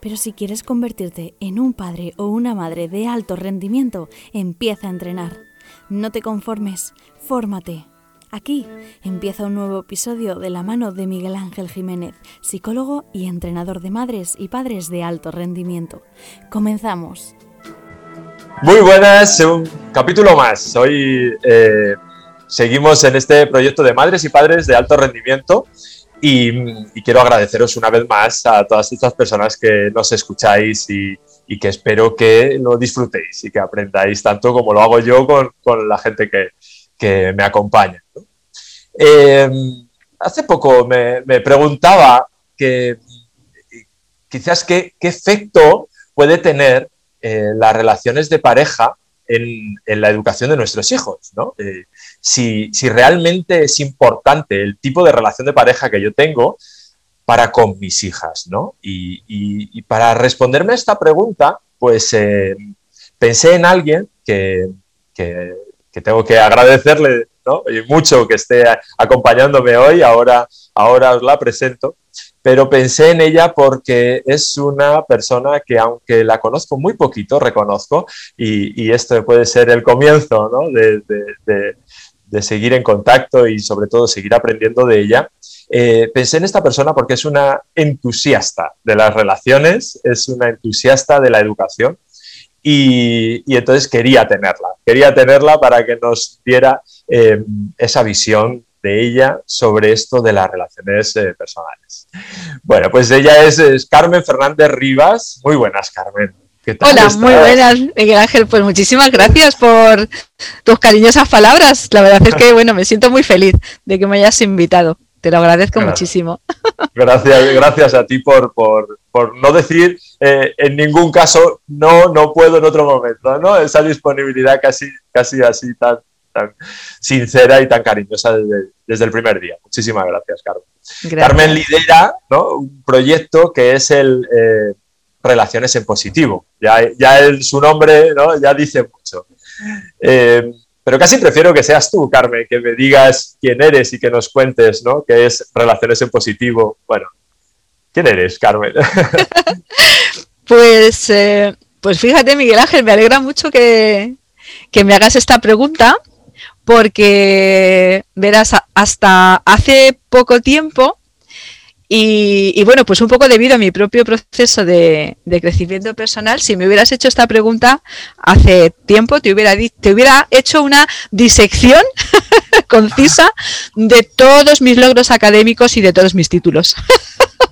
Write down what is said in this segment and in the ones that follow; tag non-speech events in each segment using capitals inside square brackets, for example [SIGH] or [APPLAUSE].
Pero si quieres convertirte en un padre o una madre de alto rendimiento, empieza a entrenar. No te conformes, fórmate. Aquí empieza un nuevo episodio de la mano de Miguel Ángel Jiménez, psicólogo y entrenador de madres y padres de alto rendimiento. Comenzamos. Muy buenas, un capítulo más. Hoy eh, seguimos en este proyecto de madres y padres de alto rendimiento y, quiero agradeceros una vez más a todas estas personas que nos escucháis y, que espero que lo disfrutéis y que aprendáis tanto como lo hago yo con, la gente que, me acompaña. Eh, hace poco me, preguntaba que quizás qué, efecto puede tener eh, las relaciones de pareja en, la educación de nuestros hijos, ¿no? Eh, si, realmente es importante el tipo de relación de pareja que yo tengo para con mis hijas, ¿no? Y, para responderme a esta pregunta, pues eh, pensé en alguien que, tengo que agradecerle ¿no? y mucho que esté acompañándome hoy, ahora, ahora os la presento, pero pensé en ella porque es una persona que aunque la conozco muy poquito, reconozco, y, esto puede ser el comienzo ¿no? de, de, seguir en contacto y sobre todo seguir aprendiendo de ella, eh, pensé en esta persona porque es una entusiasta de las relaciones, es una entusiasta de la educación y, entonces quería tenerla, quería tenerla para que nos diera eh, esa visión de ella sobre esto de las relaciones eh, personales. Bueno, pues ella es, Carmen Fernández Rivas. Muy buenas, Carmen. Hola, muy buenas, Miguel Ángel. Pues muchísimas gracias por tus cariñosas palabras. La verdad es que, [LAUGHS] bueno, me siento muy feliz de que me hayas invitado. Te lo agradezco muchísimo. [LAUGHS] Gracias, gracias a ti por, por, por no decir eh, en ningún caso no, no puedo en otro momento, ¿no? Esa disponibilidad casi, casi así tan, tan sincera y tan cariñosa desde, el primer día. Muchísimas gracias, Carmen. Carmen lidera un proyecto que es el eh, Relaciones en Positivo. Ya, ya su nombre ¿no? ya dice mucho. Eh, pero casi prefiero que seas tú, Carmen, que me digas quién eres y que nos cuentes, ¿no? ¿Qué es Relaciones en Positivo? Bueno, ¿quién eres, Carmen? [LAUGHS] pues, eh, pues fíjate, Miguel Ángel, me alegra mucho que, que me hagas esta pregunta, porque verás, hasta hace poco tiempo, y, bueno, pues un poco debido a mi propio proceso de, crecimiento personal, si me hubieras hecho esta pregunta hace tiempo, te hubiera, te hubiera hecho una disección [LAUGHS] concisa de todos mis logros académicos y de todos mis títulos.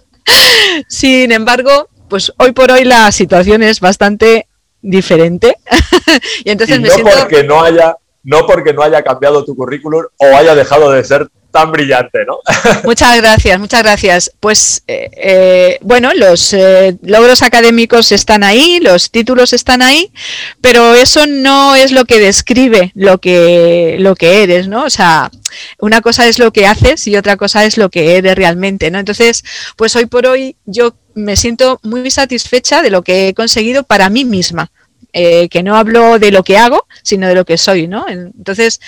[LAUGHS] Sin embargo, pues hoy por hoy la situación es bastante diferente. [LAUGHS] y entonces me no porque no haya no porque no haya cambiado tu currículum o haya dejado de ser tan brillante, ¿no? [LAUGHS] Muchas gracias, muchas gracias. Pues eh, eh, bueno, los eh, logros académicos están ahí, los títulos están ahí, pero eso no es lo que describe lo que lo que eres, ¿no? O sea, una cosa es lo que haces y otra cosa es lo que eres realmente, ¿no? Entonces, pues hoy por hoy yo me siento muy satisfecha de lo que he conseguido para mí misma. Que no hablo de lo que hago, sino de lo que soy, ¿no? Entonces,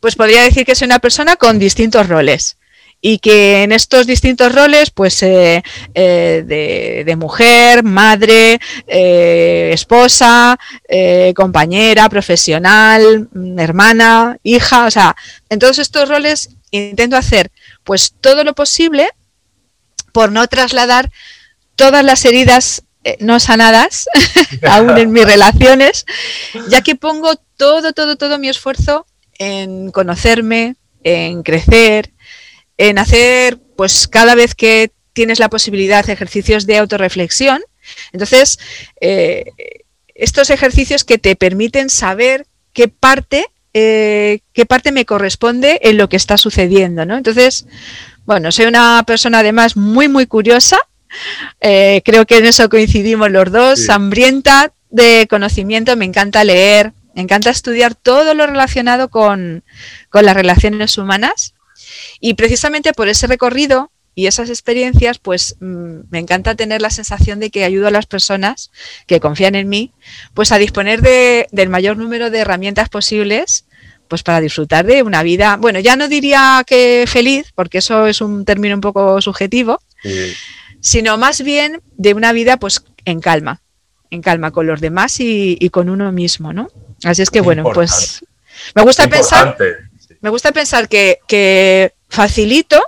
pues podría decir que soy una persona con distintos roles y que en estos distintos roles, pues eh, eh, de, mujer, madre, eh, esposa, compañera, profesional, hermana, hija, o sea, en todos estos roles intento hacer pues todo lo posible por no trasladar todas las heridas no sanadas [LAUGHS] aún en mis relaciones, ya que pongo todo, todo, todo mi esfuerzo en conocerme, en crecer, en hacer, pues cada vez que tienes la posibilidad, ejercicios de autorreflexión. Entonces, eh, estos ejercicios que te permiten saber qué parte, eh, qué parte me corresponde en lo que está sucediendo, ¿no? Entonces, bueno, soy una persona además muy, muy curiosa, Eh, creo que en eso coincidimos los dos. Hambrienta de conocimiento, me encanta leer, me encanta estudiar todo lo relacionado con, con las relaciones humanas. Y precisamente por ese recorrido y esas experiencias, pues mm, me encanta tener la sensación de que ayudo a las personas que confían en mí, pues a disponer de, del mayor número de herramientas posibles, pues para disfrutar de una vida, bueno, ya no diría que feliz, porque eso es un término un poco subjetivo, sino más bien de una vida pues en calma, en calma con los demás y, con uno mismo, ¿no? Así es que bueno, pues me gusta pensar, me gusta pensar que, que facilito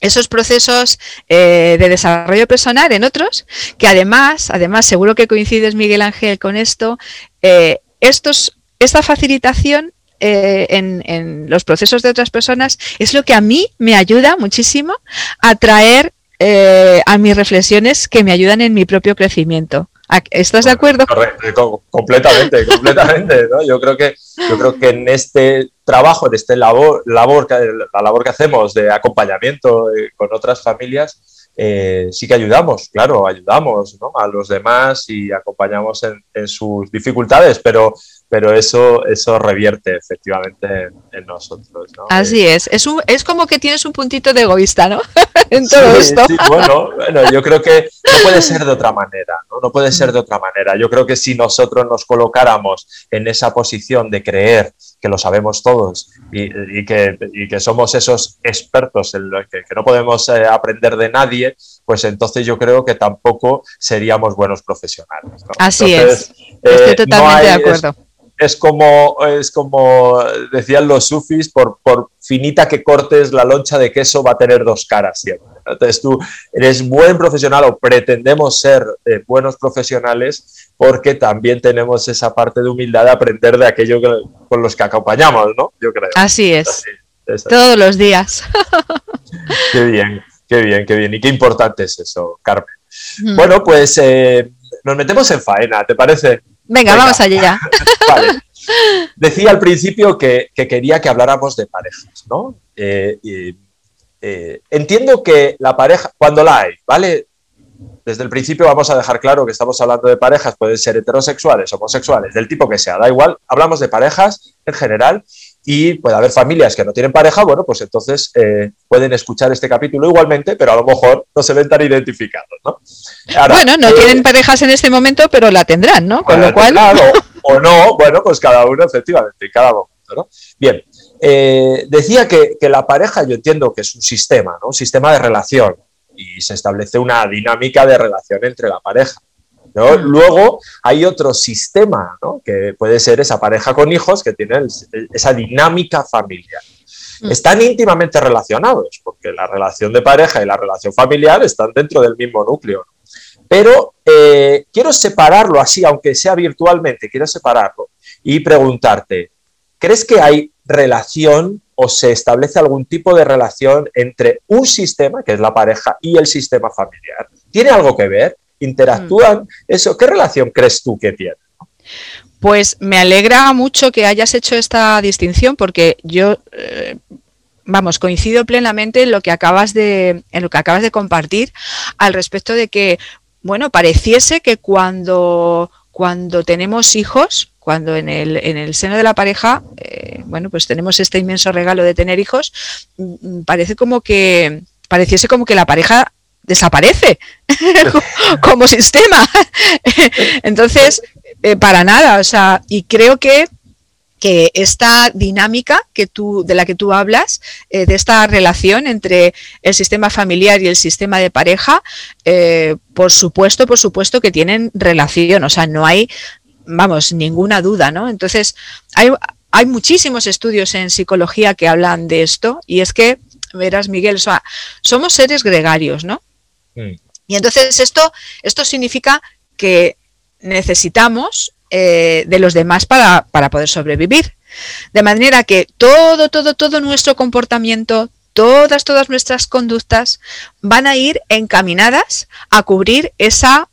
esos procesos eh, de desarrollo personal en otros, que además, además, seguro que coincides, Miguel Ángel, con esto, eh, estos, esta facilitación eh, en, en, los procesos de otras personas es lo que a mí me ayuda muchísimo a traer a mis reflexiones que me ayudan en mi propio crecimiento. ¿Estás de acuerdo? Correcto, completamente, [LAUGHS] completamente. ¿no? Yo creo que yo creo que en este trabajo, en este labor, labor la labor que hacemos de acompañamiento eh, con otras familias, eh, sí que ayudamos, claro, ayudamos ¿no? a los demás y acompañamos en, en sus dificultades, pero pero eso, eso revierte efectivamente en, nosotros. ¿no? Así es, es, un, es como que tienes un puntito de egoísta, ¿no? [LAUGHS] en todo esto. Sí, bueno, bueno, yo creo que no puede ser de otra manera, ¿no? No puede ser de otra manera. Yo creo que si nosotros nos colocáramos en esa posición de creer que lo sabemos todos y, que, y que, somos esos expertos en lo que, que no podemos eh, aprender de nadie, pues entonces yo creo que tampoco seríamos buenos profesionales. Así es. Estoy eh, totalmente de acuerdo es como, es como decían los sufis, por, por finita que cortes la loncha de queso va a tener dos caras siempre. Entonces tú eres buen profesional o pretendemos ser eh, buenos profesionales porque también tenemos esa parte de humildad de aprender de aquello con los que acompañamos, ¿no? Yo creo. Así es. Todos los días. [LAUGHS] qué bien, qué bien, qué bien. Y qué importante es eso, Carmen. Mm. Bueno, pues eh, nos metemos en faena, ¿te parece? Venga, vamos allá. [LAUGHS] vale. Decía al principio que, quería que habláramos de parejas, ¿no? Eh, eh, entiendo que la pareja, cuando la hay, ¿vale? Desde el principio vamos a dejar claro que estamos hablando de parejas, pueden ser heterosexuales, homosexuales, del tipo que sea, da igual, hablamos de parejas en general y puede haber familias que no tienen pareja, bueno, pues entonces eh, pueden escuchar este capítulo igualmente, pero a lo mejor no se ven tan identificados, ¿no? bueno, no tienen parejas en este momento, pero la tendrán, ¿no? Con lo cual... [LAUGHS] o no, bueno, pues cada uno efectivamente, cada momento, ¿no? Bien, eh, decía que, la pareja yo entiendo que es un sistema, ¿no? Un sistema de relación y se establece una dinámica de relación entre la pareja. ¿No? Luego hay otro sistema, ¿no? que puede ser esa pareja con hijos que tiene esa dinámica familiar. Están íntimamente relacionados, porque la relación de pareja y la relación familiar están dentro del mismo núcleo. Pero eh, quiero separarlo así, aunque sea virtualmente, quiero separarlo y preguntarte, ¿crees que hay relación o se establece algún tipo de relación entre un sistema, que es la pareja, y el sistema familiar? ¿Tiene algo que ver? ¿Interactúan? Mm. Eso, ¿Qué relación crees tú que tiene? Pues me alegra mucho que hayas hecho esta distinción porque yo eh, vamos, coincido plenamente en lo que acabas de, en lo que acabas de compartir al respecto de que bueno, pareciese que cuando, cuando tenemos hijos, cuando en el, en el seno de la pareja, eh, bueno, pues tenemos este inmenso regalo de tener hijos, mm, parece como que, pareciese como que la pareja desaparece [LAUGHS] como sistema. [LAUGHS] Entonces, eh, para nada, o sea, y creo que que esta dinámica que tú, de la que tú hablas, eh, de esta relación entre el sistema familiar y el sistema de pareja, eh, por supuesto, por supuesto que tienen relación, o sea, no hay, vamos, ninguna duda, ¿no? Entonces, hay, hay muchísimos estudios en psicología que hablan de esto y es que, verás, Miguel, o sea, somos seres gregarios, ¿no? Mm. Y entonces esto, esto significa que necesitamos eh, de los demás para, poder sobrevivir. De manera que todo, todo, todo nuestro comportamiento, todas, todas nuestras conductas van a ir encaminadas a cubrir esa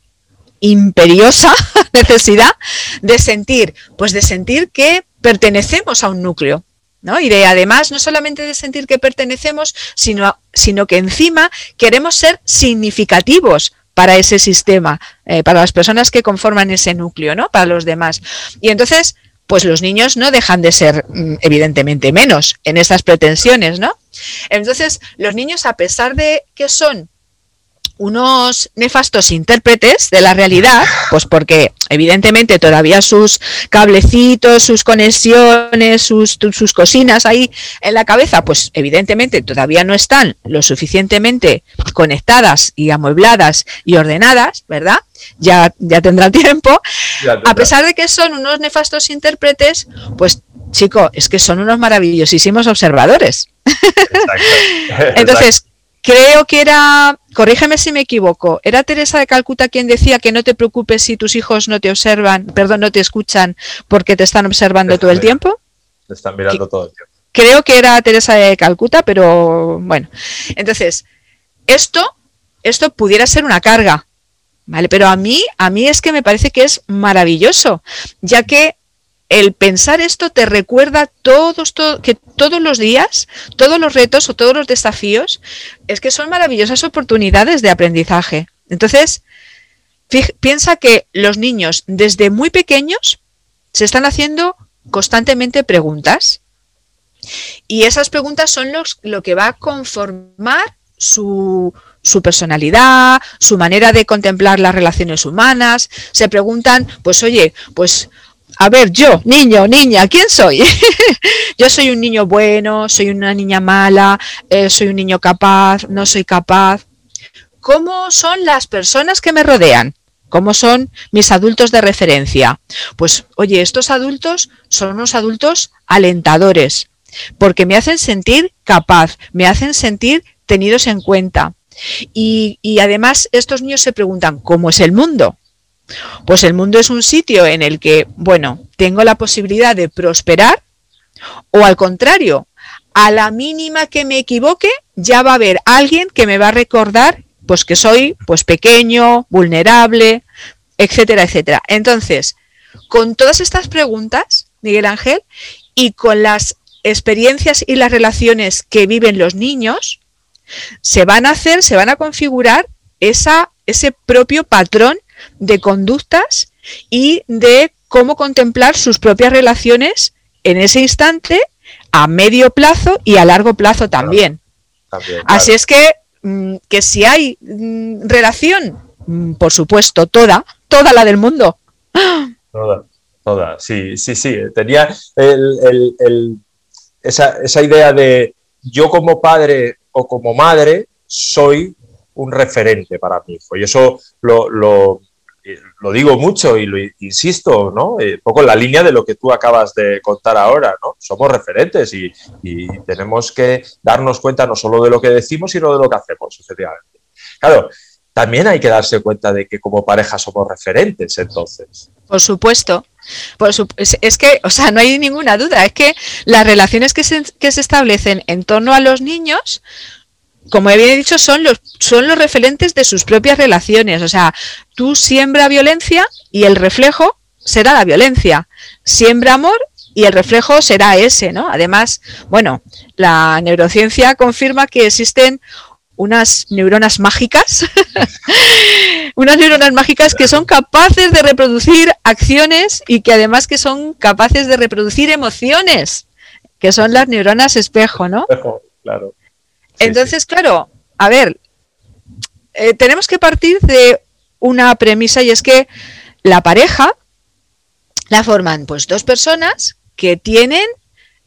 imperiosa [LAUGHS] necesidad de sentir, pues de sentir que pertenecemos a un núcleo, ¿no? Y de además, no solamente de sentir que pertenecemos, sino, sino que encima queremos ser significativos para ese sistema, eh, para las personas que conforman ese núcleo, ¿no? Para los demás. Y entonces, pues los niños no dejan de ser, mm, evidentemente, menos en estas pretensiones, ¿no? Entonces, los niños, a pesar de que son unos nefastos intérpretes de la realidad, pues porque evidentemente todavía sus cablecitos, sus conexiones, sus, sus cocinas ahí en la cabeza, pues evidentemente todavía no están lo suficientemente conectadas y amuebladas y ordenadas, ¿verdad? Ya, ya tendrá [LAUGHS] tiempo. A pesar de que son unos nefastos intérpretes, pues chico, es que son unos maravillosísimos observadores. [LAUGHS] [LAUGHS] Entonces, creo que era, corrígeme si me equivoco, ¿era Teresa de Calcuta quien decía que no te preocupes si tus hijos no te observan, perdón, no te escuchan porque te están observando todo el tiempo? Te están mirando todo el tiempo. Creo que era Teresa de Calcuta, pero bueno. Entonces, esto, esto pudiera ser una carga, ¿vale? Pero a mí, a mí es que me parece que es maravilloso, ya que el pensar esto te recuerda todos, que todos los días, todos los retos o todos los desafíos, es que son maravillosas oportunidades de aprendizaje. Entonces, piensa que los niños desde muy pequeños se están haciendo constantemente preguntas y esas preguntas son los, lo que va a conformar su, su personalidad, su manera de contemplar las relaciones humanas. Se preguntan, pues oye, pues a ver, yo, niño, niña, ¿quién soy? [LAUGHS] yo soy un niño bueno, soy una niña mala, eh, soy un niño capaz, no soy capaz. ¿Cómo son las personas que me rodean? ¿Cómo son mis adultos de referencia? Pues, oye, estos adultos son unos adultos alentadores, porque me hacen sentir capaz, me hacen sentir tenidos en cuenta. Y, y además estos niños se preguntan, ¿cómo es el mundo? Pues el mundo es un sitio en el que, bueno, tengo la posibilidad de prosperar o al contrario, a la mínima que me equivoque, ya va a haber alguien que me va a recordar pues que soy pues pequeño, vulnerable, etcétera, etcétera. Entonces, con todas estas preguntas, Miguel Ángel, y con las experiencias y las relaciones que viven los niños, se van a hacer, se van a configurar esa, ese propio patrón de conductas y de cómo contemplar sus propias relaciones en ese instante, a medio plazo y a largo plazo también. Así es que, mm, que si hay mm, relación, mm, por supuesto, toda, toda la del mundo. Toda, toda, sí, sí, sí. Tenía esa, esa idea de yo como padre o como madre soy un referente para mi hijo. Y eso lo, lo digo mucho y lo insisto, ¿no? Eh, poco en la línea de lo que tú acabas de contar ahora, ¿no? Somos referentes y, tenemos que darnos cuenta no solo de lo que decimos, sino de lo que hacemos, efectivamente. Claro, también hay que darse cuenta de que como pareja somos referentes, entonces. Por supuesto. es, que, o sea, no hay ninguna duda, es que las relaciones que se, que se establecen en torno a los niños como he dicho, son los, son los referentes de sus propias relaciones. O sea, tú siembra violencia y el reflejo será la violencia. Siembra amor y el reflejo será ese, ¿no? Además, bueno, la neurociencia confirma que existen unas neuronas mágicas, [LAUGHS] unas neuronas mágicas que son capaces de reproducir acciones y que además que son capaces de reproducir emociones, que son las neuronas espejo, ¿no? Espejo, claro. Entonces, claro, a ver, eh, tenemos que partir de una premisa y es que la pareja la forman pues dos personas que tienen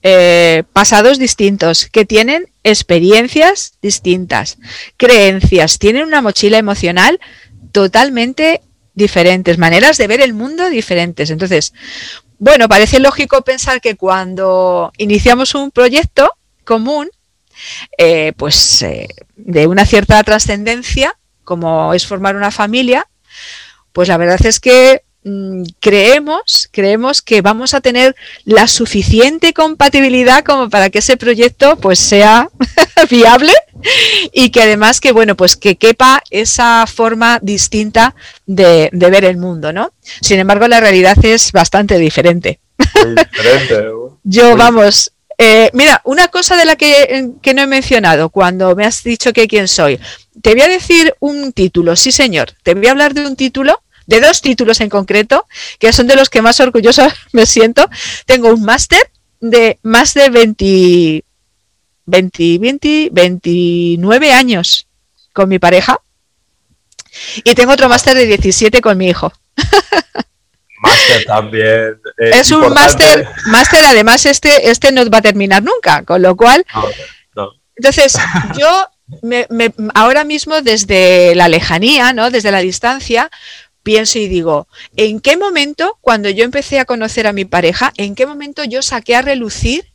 eh, pasados distintos, que tienen experiencias distintas, creencias, tienen una mochila emocional totalmente diferentes, maneras de ver el mundo diferentes. Entonces, bueno, parece lógico pensar que cuando iniciamos un proyecto común, eh, pues eh, de una cierta trascendencia, como es formar una familia, pues la verdad es que mm, creemos, creemos que vamos a tener la suficiente compatibilidad como para que ese proyecto pues sea [LAUGHS] viable y que además que bueno pues que quepa esa forma distinta de, ver el mundo, ¿no? Sin embargo, la realidad es bastante diferente. diferente. [LAUGHS] Yo, vamos, Eh, mira, una cosa de la que, que, no he mencionado cuando me has dicho que quién soy. Te voy a decir un título, sí señor. Te voy a hablar de un título, de dos títulos en concreto, que son de los que más orgullosa [LAUGHS] me siento. Tengo un máster de más de 20, 20, 20, 29 años con mi pareja. Y tengo otro máster de 17 con mi hijo. [LAUGHS] Máster también. Eh, es un máster, máster además este, este no va a terminar nunca, con lo cual... Entonces, yo me, ahora mismo desde la lejanía, ¿no? desde la distancia, pienso y digo, ¿en qué momento, cuando yo empecé a conocer a mi pareja, en qué momento yo saqué a relucir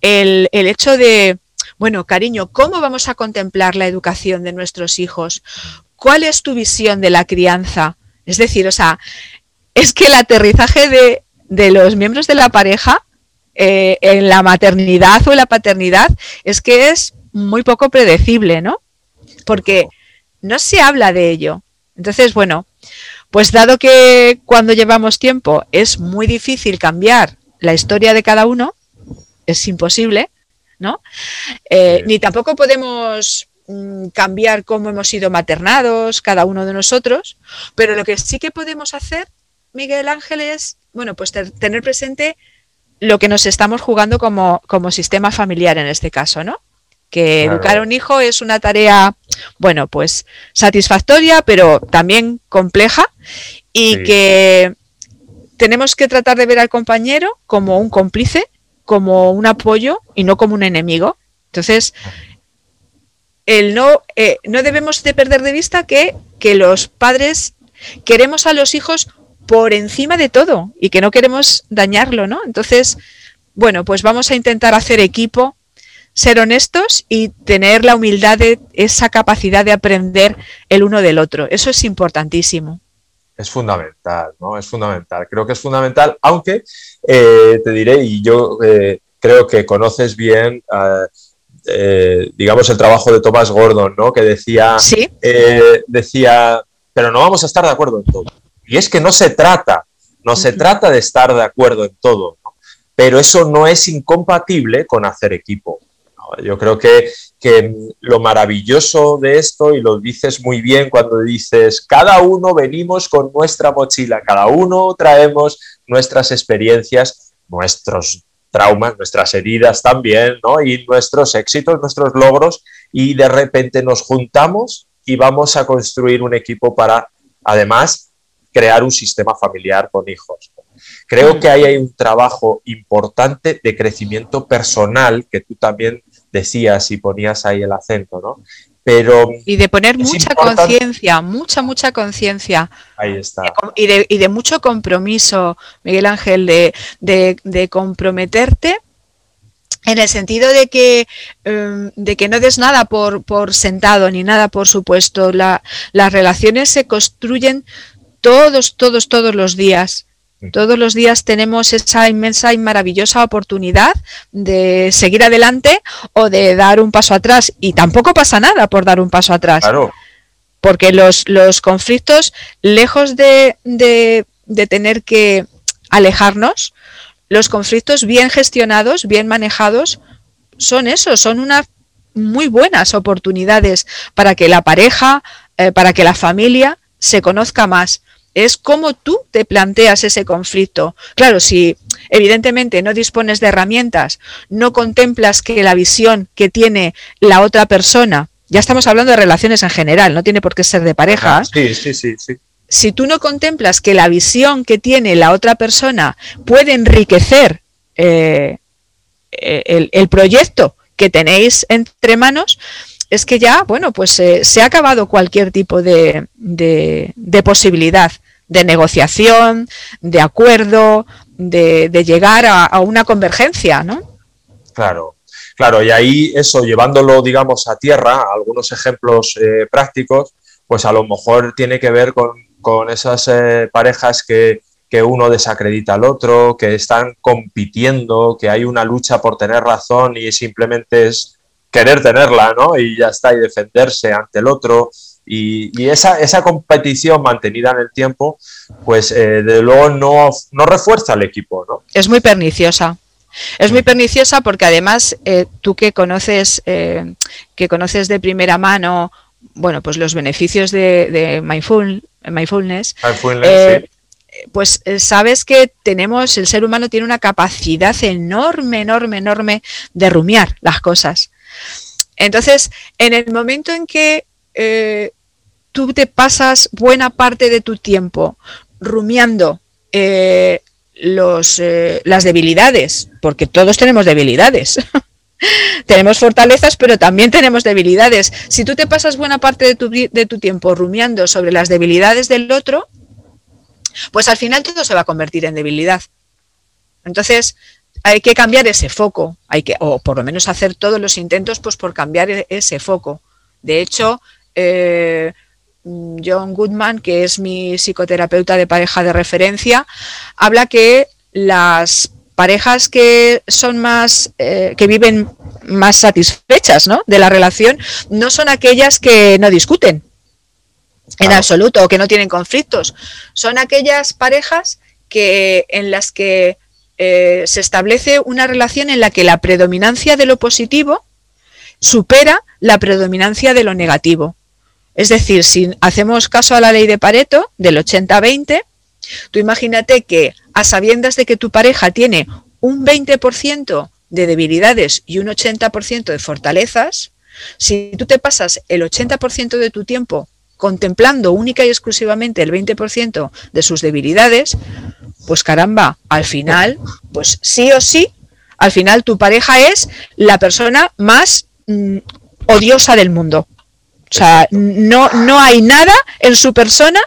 el, el hecho de, bueno, cariño, ¿cómo vamos a contemplar la educación de nuestros hijos? ¿Cuál es tu visión de la crianza? Es decir, o sea, es que el aterrizaje de, los miembros de la pareja eh, en la maternidad o en la paternidad es que es muy poco predecible, ¿no? Porque no se habla de ello. Entonces, bueno, pues dado que cuando llevamos tiempo es muy difícil cambiar la historia de cada uno, es imposible, ¿no? Eh, ni tampoco podemos mm, cambiar cómo hemos sido maternados cada uno de nosotros, pero lo que sí que podemos hacer Miguel Ángel, es, bueno, pues tener presente lo que nos estamos jugando como, como sistema familiar en este caso, ¿no? Que educar a un hijo es una tarea, bueno, pues satisfactoria, pero también compleja y que tenemos que tratar de ver al compañero como un cómplice, como un apoyo y no como un enemigo. Entonces, el no, eh, no debemos de perder de vista que, que los padres queremos a los hijos por encima de todo y que no queremos dañarlo, ¿no? Entonces, bueno, pues vamos a intentar hacer equipo, ser honestos y tener la humildad de esa capacidad de aprender el uno del otro. Eso es importantísimo. Es fundamental, ¿no? Es fundamental. Creo que es fundamental, aunque eh, te diré, y yo eh, creo que conoces bien, eh, digamos, el trabajo de Thomas Gordon, ¿no? Que decía, ¿Sí? decía, pero no vamos a estar de acuerdo en todo. Y es que no se trata, no se trata de estar de acuerdo en todo, pero eso no es incompatible con hacer equipo. Yo creo que, que, lo maravilloso de esto, y lo dices muy bien cuando dices, cada uno venimos con nuestra mochila, cada uno traemos nuestras experiencias, nuestros traumas, nuestras heridas también, ¿no? y nuestros éxitos, nuestros logros, y de repente nos juntamos y vamos a construir un equipo para, además, crear un sistema familiar con hijos. Creo mm. que ahí hay un trabajo importante de crecimiento personal que tú también decías y ponías ahí el acento, ¿no? Pero y de poner mucha conciencia, mucha, mucha conciencia. Ahí está. Y de, y de, mucho compromiso, Miguel Ángel, de, de, comprometerte en el sentido de que, em, de que no des nada por, por sentado ni nada por supuesto. La, las relaciones se construyen todos, todos, todos los días. Todos los días tenemos esa inmensa y maravillosa oportunidad de seguir adelante o de dar un paso atrás. Y tampoco pasa nada por dar un paso atrás. Claro. Porque los, los conflictos, lejos de, de, de tener que alejarnos, los conflictos bien gestionados, bien manejados, son eso, son unas muy buenas oportunidades para que la pareja, eh, para que la familia se conozca más es cómo tú te planteas ese conflicto. Claro, si evidentemente no dispones de herramientas, no contemplas que la visión que tiene la otra persona, ya estamos hablando de relaciones en general, no tiene por qué ser de pareja. Sí, sí, sí, sí. Si tú no contemplas que la visión que tiene la otra persona puede enriquecer eh, el, el, proyecto que tenéis entre manos, es que ya, bueno, pues eh, se ha acabado cualquier tipo de, de, posibilidad de negociación, de acuerdo, de, llegar a, una convergencia, ¿no? Claro, claro, y ahí eso, llevándolo, digamos, a tierra, algunos ejemplos eh, prácticos, pues a lo mejor tiene que ver con, con esas eh, parejas que, que uno desacredita al otro, que están compitiendo, que hay una lucha por tener razón y simplemente es querer tenerla, ¿no? Y ya está, y defenderse ante el otro. Y, esa, esa, competición mantenida en el tiempo, pues eh, de luego no, no refuerza al equipo, ¿no? Es muy perniciosa. Es muy perniciosa porque además eh, tú que conoces, eh, que conoces de primera mano, bueno, pues los beneficios de, mindfulness, eh, pues sabes que tenemos, el ser humano tiene una capacidad enorme, enorme, enorme de rumiar las cosas. Entonces, en el momento en que tú te pasas buena parte de tu tiempo rumiando los, eh, las debilidades, porque todos tenemos debilidades. [LAUGHS] tenemos fortalezas, pero también tenemos debilidades. Si tú te pasas buena parte de tu, tiempo rumiando sobre las debilidades del otro, pues al final todo se va a convertir en debilidad. Entonces, hay que cambiar ese foco, hay que, o por lo menos hacer todos los intentos pues, por cambiar e-, ese foco. De hecho, eh, John Goodman, que es mi psicoterapeuta de pareja de referencia, habla que las parejas que son más, eh, que viven más satisfechas ¿no? de la relación, no son aquellas que no discuten en absoluto o que no tienen conflictos. Son aquellas parejas que, en las que eh, se establece una relación en la que la predominancia de lo positivo supera la predominancia de lo negativo. Es decir, si hacemos caso a la ley de Pareto del 80-20, tú imagínate que a sabiendas de que tu pareja tiene un 20% de debilidades y un 80% de fortalezas, si tú te pasas el 80% de tu tiempo contemplando única y exclusivamente el 20% de sus debilidades, pues caramba, al final, pues sí o sí, al final tu pareja es la persona más mm, odiosa del mundo. O sea, no, no hay nada en su persona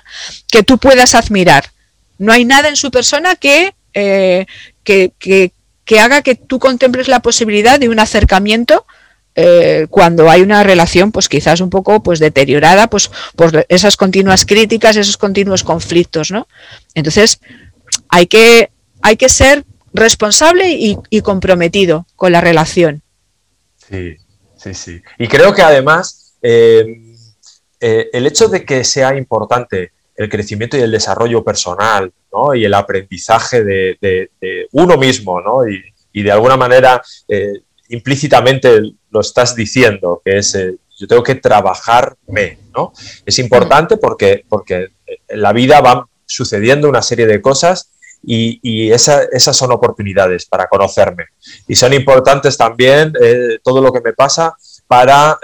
que tú puedas admirar. No hay nada en su persona que, eh, que, que, haga que tú contemples la posibilidad de un acercamiento eh, cuando hay una relación pues quizás un poco pues deteriorada pues por esas continuas críticas, esos continuos conflictos, ¿no? Entonces hay que, hay que ser responsable y, y comprometido con la relación. Sí, sí, sí. Y creo que además eh, eh, el hecho de que sea importante el crecimiento y el desarrollo personal y el aprendizaje de, uno mismo y, de alguna manera eh, implícitamente lo estás diciendo, que es yo tengo que trabajarme. ¿no? Es importante porque, porque en la vida van sucediendo una serie de cosas y, esas son oportunidades para conocerme. Y son importantes también todo lo que me pasa para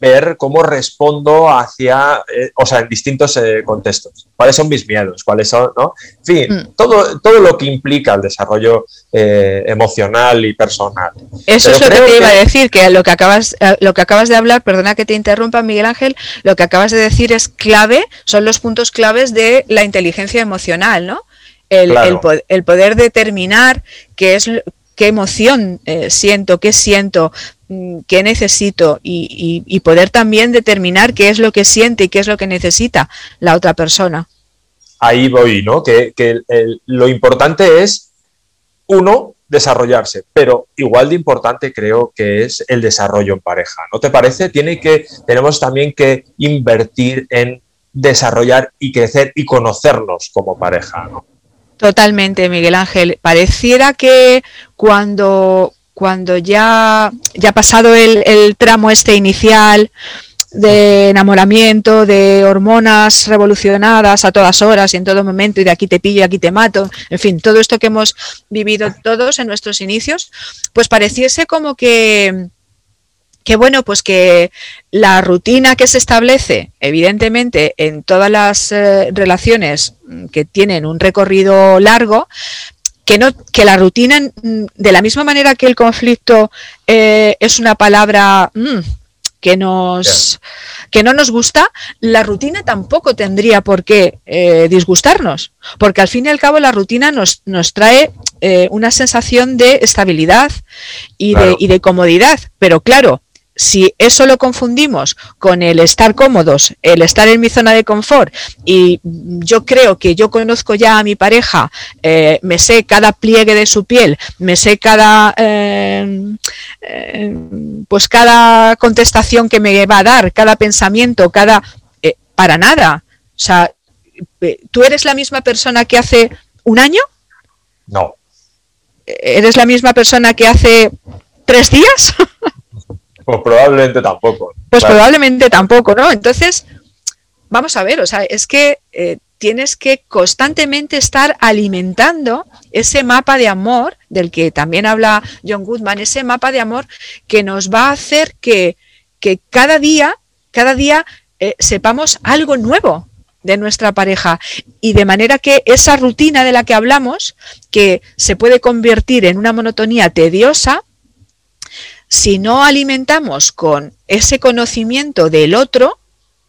ver cómo respondo hacia, eh, o sea, en distintos eh, contextos. ¿Cuáles son mis miedos? ¿Cuáles son, no? En fin, mm. todo, todo lo que implica el desarrollo eh, emocional y personal. Eso es lo que te iba a decir, que lo que, acabas, lo que acabas de hablar, perdona que te interrumpa, Miguel Ángel, lo que acabas de decir es clave, son los puntos claves de la inteligencia emocional, ¿no? El, el, poder determinar qué es qué emoción siento, qué siento, qué necesito y, poder también determinar qué es lo que siente y qué es lo que necesita la otra persona. Ahí voy, ¿no? Que, lo importante es, uno, desarrollarse, pero igual de importante creo que es el desarrollo en pareja. ¿No te parece? Tiene que, tenemos también que invertir en desarrollar y crecer y conocernos como pareja. Totalmente, Miguel Ángel. Pareciera que cuando, cuando ya, ya ha pasado el, tramo este inicial de enamoramiento, de hormonas revolucionadas a todas horas y en todo momento, y de aquí te pillo aquí te mato, en fin, todo esto que hemos vivido todos en nuestros inicios, pues pareciese como que, que bueno, pues que la rutina que se establece, evidentemente, en todas las eh, relaciones que tienen un recorrido largo, que, no, que la rutina, mm, de la misma manera que el conflicto eh, es una palabra mm, que, nos, que no nos gusta, la rutina tampoco tendría por qué eh, disgustarnos, porque al fin y al cabo la rutina nos, nos trae eh, una sensación de estabilidad y, de, y de comodidad, pero claro, si eso lo confundimos con el estar cómodos, el estar en mi zona de confort, y yo creo que yo conozco ya a mi pareja, eh, me sé cada pliegue de su piel, me sé cada, eh, eh, pues cada contestación que me va a dar, cada pensamiento, cada, para nada. O sea, ¿tú eres la misma persona que hace un año? No. ¿eres la misma persona que hace tres días? [LAUGHS] Pues probablemente tampoco. Pues probablemente tampoco, ¿no? Entonces, vamos a ver, o sea, es que eh, tienes que constantemente estar alimentando ese mapa de amor del que también habla John Goodman, ese mapa de amor que nos va a hacer que, cada día, cada día eh, sepamos algo nuevo de nuestra pareja y de manera que esa rutina de la que hablamos, que se puede convertir en una monotonía tediosa, si no alimentamos con ese conocimiento del otro,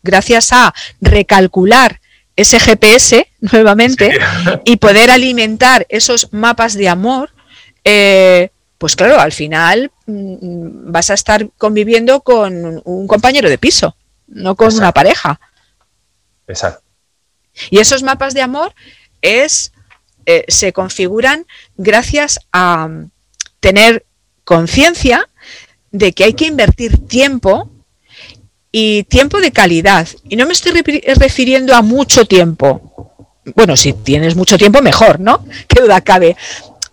gracias a recalcular ese GPS nuevamente y poder alimentar esos mapas de amor, eh, pues claro, al final mm, vas a estar conviviendo con un compañero de piso, no con una pareja. Exacto. Y esos mapas de amor es, eh, se configuran gracias a tener conciencia de que hay que invertir tiempo y tiempo de calidad. Y no me estoy refiriendo a mucho tiempo. Bueno, si tienes mucho tiempo, mejor, ¿no? [LAUGHS] Qué duda cabe.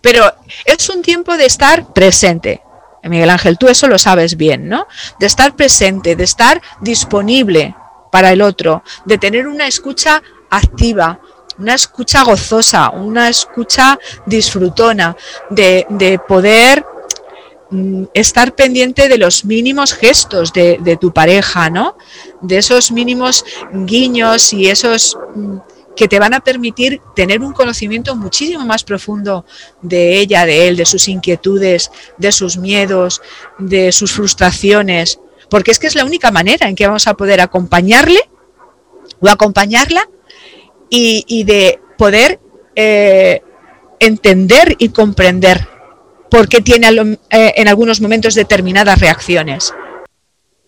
Pero es un tiempo de estar presente. Miguel Ángel, tú eso lo sabes bien, ¿no? De estar presente, de estar disponible para el otro, de tener una escucha activa, una escucha gozosa, una escucha disfrutona, de, de poder estar pendiente de los mínimos gestos de, tu pareja, ¿no? De esos mínimos guiños y esos mm, que te van a permitir tener un conocimiento muchísimo más profundo de ella, de él, de sus inquietudes, de sus miedos, de sus frustraciones, porque es que es la única manera en que vamos a poder acompañarle o acompañarla y, de poder eh, entender y comprender por qué tiene eh, en algunos momentos determinadas reacciones.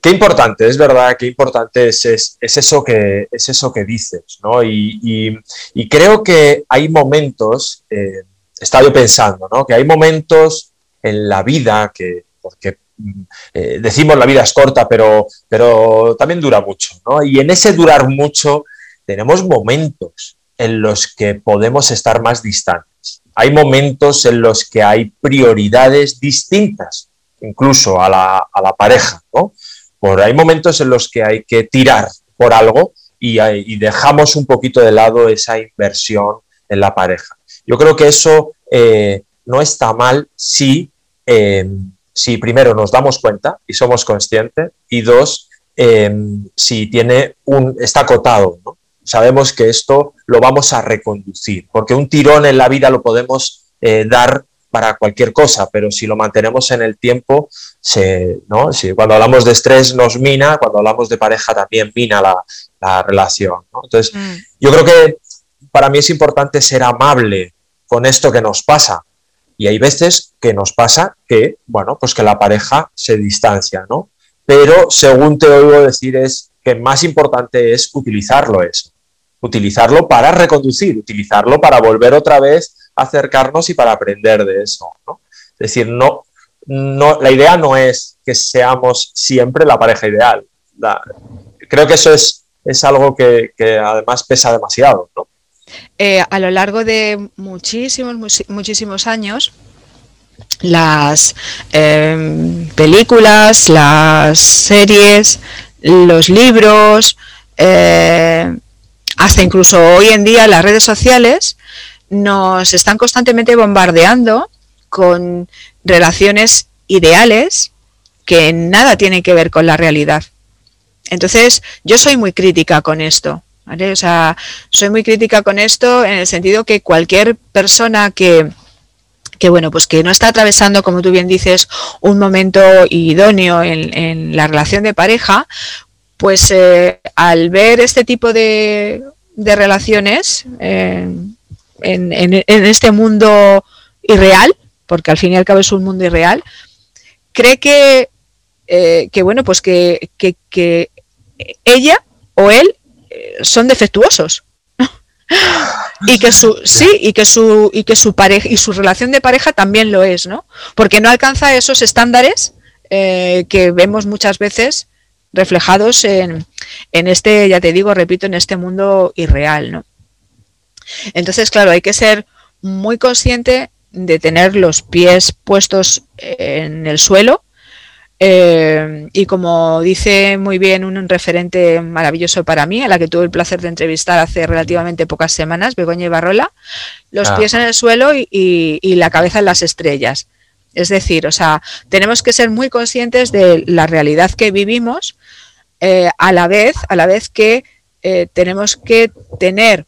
Qué importante, es verdad, qué importante es, es, eso, que, es eso que dices, ¿no? Y, creo que hay momentos, eh, he estado pensando, ¿no? Que hay momentos en la vida que, porque mm, eh, decimos la vida es corta, pero, pero también dura mucho, ¿no? Y en ese durar mucho tenemos momentos en los que podemos estar más distantes hay momentos en los que hay prioridades distintas, incluso a la, pareja, ¿no? Por, hay momentos en los que hay que tirar por algo y, dejamos un poquito de lado esa inversión en la pareja. Yo creo que eso eh, no está mal si, eh, si primero nos damos cuenta y somos conscientes y dos, eh, si tiene un, está acotado, ¿no? Sabemos que esto lo vamos a reconducir, porque un tirón en la vida lo podemos eh, dar para cualquier cosa, pero si lo mantenemos en el tiempo, se, ¿no? si cuando hablamos de estrés nos mina, cuando hablamos de pareja también mina la, relación. Entonces, mm. yo creo que para mí es importante ser amable con esto que nos pasa. Y hay veces que nos pasa que, bueno, pues que la pareja se distancia, ¿no? Pero según te oigo decir es que más importante es utilizarlo eso utilizarlo para reconducir, utilizarlo para volver otra vez a acercarnos y para aprender de eso. Es decir, no, no, la idea no es que seamos siempre la pareja ideal. creo que eso es, es algo que, además pesa demasiado. Eh, a lo largo de muchísimos, muchísimos años, las em, películas, las series, los libros, eh, hasta incluso hoy en día las redes sociales nos están constantemente bombardeando con relaciones ideales que nada tienen que ver con la realidad. Entonces, yo soy muy crítica con esto. O sea, soy muy crítica con esto en el sentido que cualquier persona que, que bueno, pues que no está atravesando, como tú bien dices, un momento idóneo en, la relación de pareja, pues eh, al ver este tipo de, relaciones eh, en, este mundo irreal, porque al fin y al cabo es un mundo irreal, cree que, eh, que bueno, pues que, ella o él son defectuosos. Y que su sí y que su y que su pareja y su relación de pareja también lo es no porque no alcanza esos estándares que vemos muchas veces reflejados en, en, este, ya te digo, repito, en este mundo irreal, ¿no? Entonces, claro, hay que ser muy consciente de tener los pies puestos en el suelo. Eh, y como dice muy bien un referente maravilloso para mí, a la que tuve el placer de entrevistar hace relativamente pocas semanas, Begoña Ibarrola, los ah. pies en el suelo y, la cabeza en las estrellas. Es decir, o sea, tenemos que ser muy conscientes de la realidad que vivimos, eh, a la vez, a la vez que eh, tenemos que tener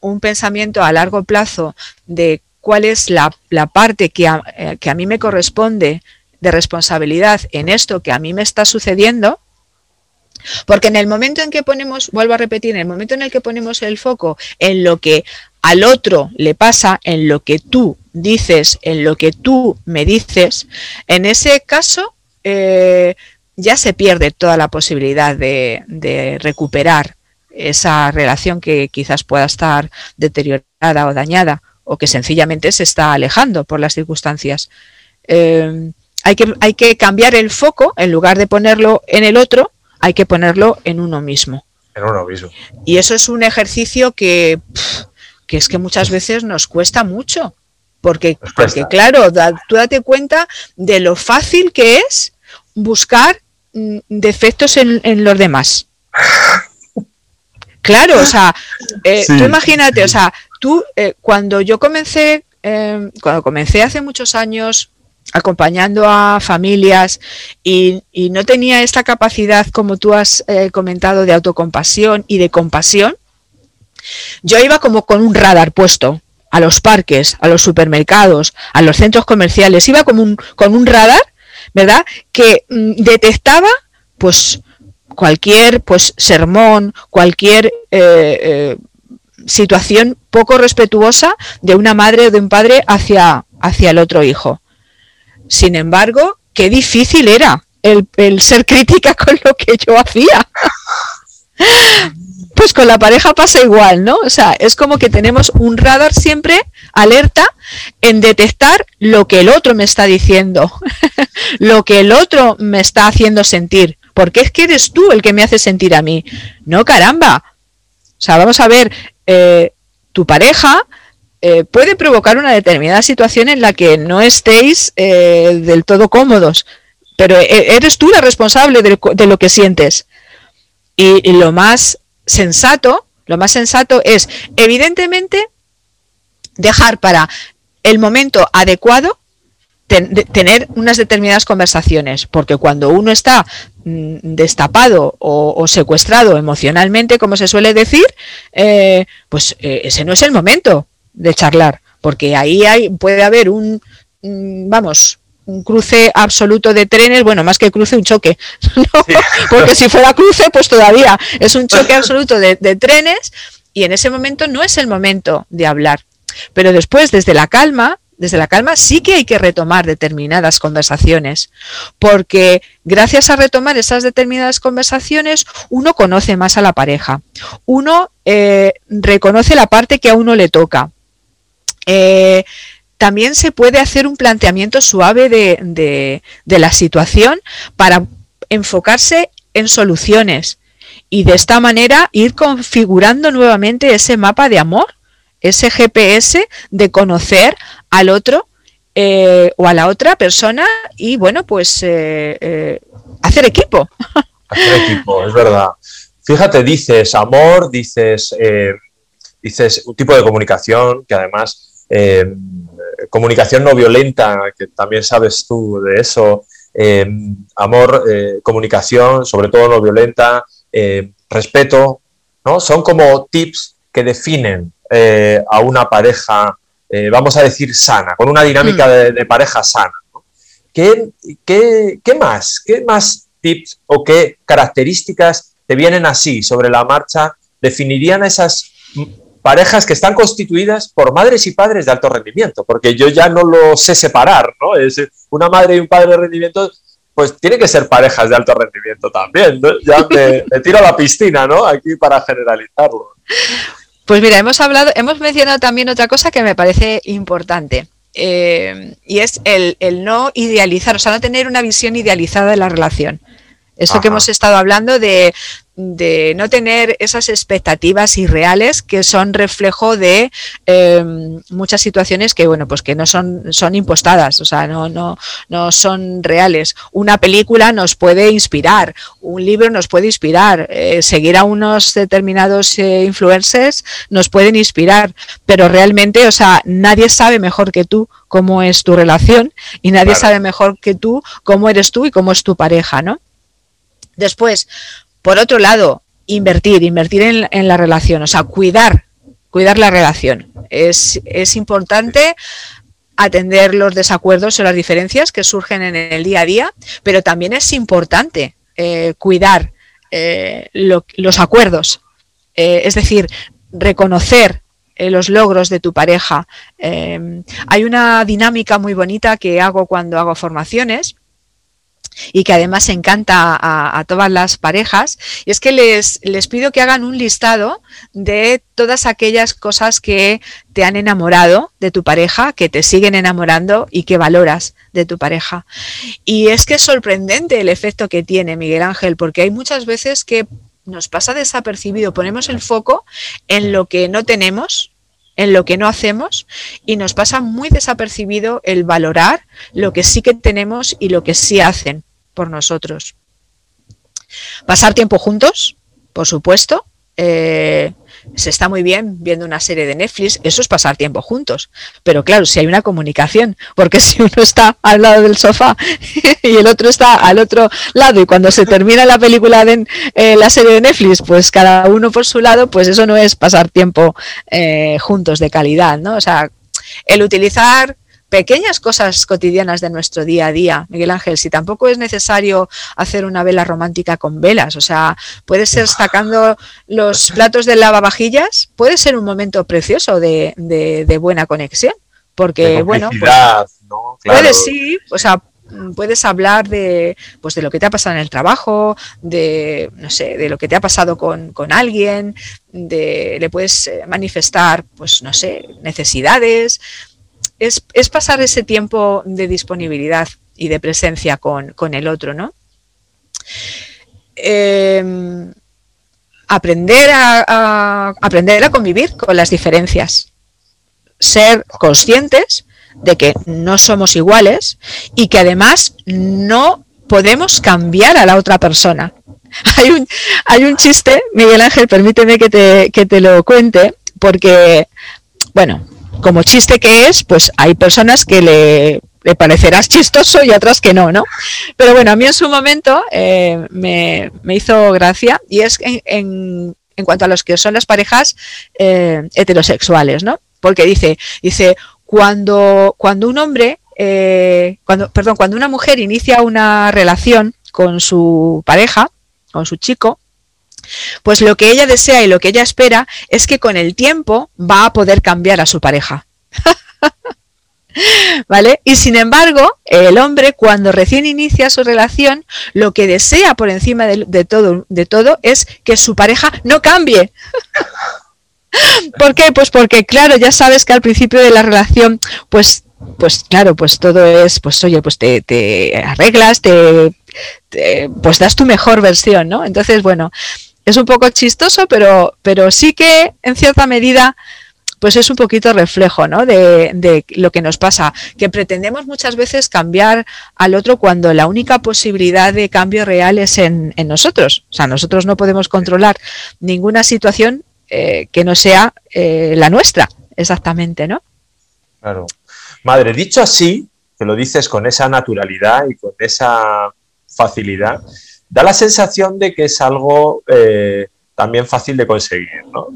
un pensamiento a largo plazo de cuál es la, parte que a, eh, que a mí me corresponde de responsabilidad en esto que a mí me está sucediendo, porque en el momento en que ponemos, vuelvo a repetir, en el momento en el que ponemos el foco en lo que al otro le pasa, en lo que tú dices, en lo que tú me dices, en ese caso eh, ya se pierde toda la posibilidad de, de recuperar esa relación que quizás pueda estar deteriorada o dañada o que sencillamente se está alejando por las circunstancias. Eh, hay, que, hay que cambiar el foco, en lugar de ponerlo en el otro, hay que ponerlo en uno mismo. En uno mismo. Y eso es un ejercicio que, que es que muchas veces nos cuesta mucho. Porque, porque claro, tú date cuenta de lo fácil que es buscar mm, defectos en, en los demás. [LAUGHS] Claro, o sea, eh, tú imagínate, o sea, tú eh, cuando yo comencé, em, cuando comencé hace muchos años acompañando a familias y, no tenía esta capacidad, como tú has eh, comentado, de autocompasión y de compasión, yo iba como con un radar puesto a los parques, a los supermercados, a los centros comerciales, iba como con un radar, ¿verdad? Que mm, detectaba, pues, cualquier pues sermón, cualquier eh, eh, situación poco respetuosa de una madre o de un padre hacia, hacia el otro hijo. Sin embargo, qué difícil era el, ser crítica [LAUGHS] con lo que yo hacía. pues con la pareja pasa igual, ¿no? O sea, es como que tenemos un radar siempre alerta en detectar lo que el otro me está diciendo, [LAUGHS] lo que el otro me está haciendo sentir porque es que eres tú el que me hace sentir a mí. No, caramba. O sea, vamos a ver, eh, tu pareja eh, puede provocar una determinada situación en la que no estéis eh, del todo cómodos, pero eres tú la responsable de, lo que sientes. Y, lo más sensato, lo más sensato es, evidentemente, dejar para el momento adecuado tener unas determinadas conversaciones, porque cuando uno está mm, destapado o, secuestrado emocionalmente, como se suele decir, eh, pues eh, ese no es el momento de charlar, porque ahí hay, puede haber un, vamos, un cruce absoluto de trenes, bueno, más que cruce, un choque, [LAUGHS] porque si fuera cruce, pues todavía es un choque [LAUGHS] absoluto de trenes y en ese momento no es el momento de hablar. Pero después, desde la calma, desde la calma sí que hay que retomar determinadas conversaciones, porque gracias a retomar esas determinadas conversaciones uno conoce más a la pareja, uno eh, reconoce la parte que a uno le toca. Eh, también se puede hacer un planteamiento suave de, de la situación para enfocarse en soluciones y de esta manera ir configurando nuevamente ese mapa de amor ese GPS de conocer al otro eh, o a la otra persona y bueno, pues eh, hacer equipo. [LAUGHS] Hacer equipo, es verdad. Fíjate, dices amor, dices, dices un tipo de comunicación que además, comunicación no violenta, que también sabes tú de eso, amor, comunicación, sobre todo no violenta, respeto, ¿no? Son como tips que definen a una pareja eh, vamos a decir, sana, con una dinámica mm. de, pareja sana. ¿Qué, más? ¿Qué más tips o qué características te vienen así sobre la marcha? ¿Definirían esas parejas que están constituidas por madres y padres de alto rendimiento? Porque yo ya no lo sé separar, ¿no? Es una madre y un padre de rendimiento pues tiene que ser parejas de alto rendimiento también. Ya me, [LAUGHS] me, tiro a la piscina, ¿no? Aquí para generalizarlo. Pues mira, hemos hablado, hemos mencionado también otra cosa que me parece importante. Eh, y es el, no idealizar, o sea, no tener una visión idealizada de la relación. Esto que hemos estado hablando de, de no tener esas expectativas irreales que son reflejo de em, muchas situaciones que bueno pues que no son son impostadas o sea no no no son reales. Una película nos puede inspirar un libro nos puede inspirar eh, seguir a unos determinados eh, influencers nos pueden inspirar pero realmente o sea nadie sabe mejor que tú cómo es tu relación y nadie sabe mejor que tú cómo eres tú y cómo es tu pareja no Después, por otro lado, invertir, invertir en, la relación, o sea, cuidar, cuidar la relación. Es, importante atender los desacuerdos o las diferencias que surgen en el día a día, pero también es importante eh, cuidar eh, los acuerdos, eh, es decir, reconocer los logros de tu pareja. hay una dinámica muy bonita que hago cuando hago formaciones y que además encanta a, todas las parejas, y es que les, les pido que hagan un listado de todas aquellas cosas que te han enamorado de tu pareja, que te siguen enamorando y que valoras de tu pareja. Y es que es sorprendente el efecto que tiene Miguel Ángel, porque hay muchas veces que nos pasa desapercibido, ponemos el foco en lo que no tenemos, en lo que no hacemos y nos pasa muy desapercibido el valorar lo que sí que tenemos y lo que sí hacen por nosotros. Pasar tiempo juntos, por supuesto. Eh, se está muy bien viendo una serie de Netflix, eso es pasar tiempo juntos. Pero claro, si hay una comunicación, porque [LAUGHS] si uno está al lado del sofá y el otro está al otro lado y cuando se termina la película de eh, la serie de Netflix, pues cada uno por su lado, pues eso no es pasar tiempo eh, juntos de calidad, ¿no? O sea, el utilizar pequeñas cosas cotidianas de nuestro día a día, Miguel Ángel, si tampoco es necesario hacer una vela romántica con velas, o sea, puede ser sacando los [LAUGHS] platos de lavavajillas, puede ser un momento precioso de, de, buena conexión, porque bueno, pues, puedes sí, o sea, puedes hablar de pues de lo que te ha pasado en el trabajo, de no sé, de lo que te ha pasado con, con alguien, de le puedes eh, manifestar pues no sé, necesidades, es, pasar ese tiempo de disponibilidad y de presencia con, el otro, ¿no? Em, aprender, a, aprender a convivir con las diferencias, ser conscientes de que no somos iguales y que además no podemos cambiar a la otra persona. [LAUGHS] Hay un, hay un chiste, Miguel Ángel, permíteme que te, que te lo cuente, porque, bueno, como chiste que es, pues hay personas que le, le parecerás [LAUGHS] chistoso y otras que no, ¿no? Pero bueno, a mí en su momento eh, me, hizo gracia y es en, en, cuanto a los que son las parejas eh, heterosexuales, ¿no? Porque dice, dice, cuando, cuando un hombre, eh, cuando, perdón, cuando una mujer inicia una relación con su pareja, con su chico, pues lo que ella desea y lo que ella espera es que con el tiempo va a poder cambiar a su pareja. [LAUGHS] ¿Vale? Y sin embargo, el hombre cuando recién inicia su relación, lo que desea por encima de, todo, de todo es que su pareja no cambie. [LAUGHS] ¿Por qué? Pues porque, claro, ya sabes que al principio de la relación, pues, pues claro, pues todo es, pues oye, pues te, arreglas, te, pues das tu mejor versión, ¿no? Entonces, bueno, es un poco chistoso, pero, pero sí que en cierta medida pues es un poquito reflejo ¿no? de, lo que nos pasa, que pretendemos muchas veces cambiar al otro cuando la única posibilidad de cambio real es en, en nosotros. O sea, nosotros no podemos controlar ninguna situación eh, que no sea eh, la nuestra, exactamente, ¿no? Claro. Madre, dicho así, que lo dices con esa naturalidad y con esa facilidad, da la sensación de que es algo eh, también fácil de conseguir, ¿no?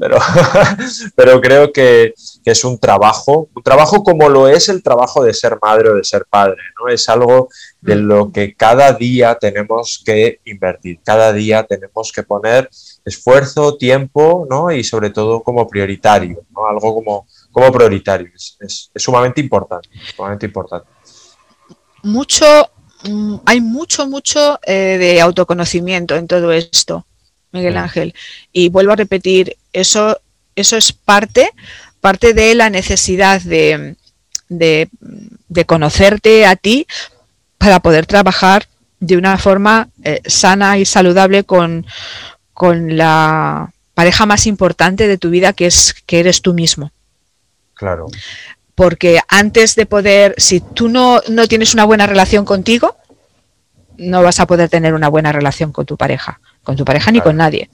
Pero, [LAUGHS] creo que, es un trabajo, un trabajo como lo es el trabajo de ser madre o de ser padre, ¿no? Es algo de lo que cada día tenemos que invertir, cada día tenemos que poner esfuerzo, tiempo, ¿no? Y sobre todo como prioritario, ¿no? Algo como, como prioritario. Es, es, sumamente importante, sumamente importante. Mucho, hay mucho, mucho eh, de autoconocimiento en todo esto. Miguel Ángel. Y vuelvo a repetir, eso, eso es parte, parte de la necesidad de, de, conocerte a ti para poder trabajar de una forma eh, sana y saludable con, con la pareja más importante de tu vida, que es que eres tú mismo. Claro. Porque antes de poder, si tú no, no tienes una buena relación contigo, no vas a poder tener una buena relación con tu pareja, con tu pareja ni con nadie.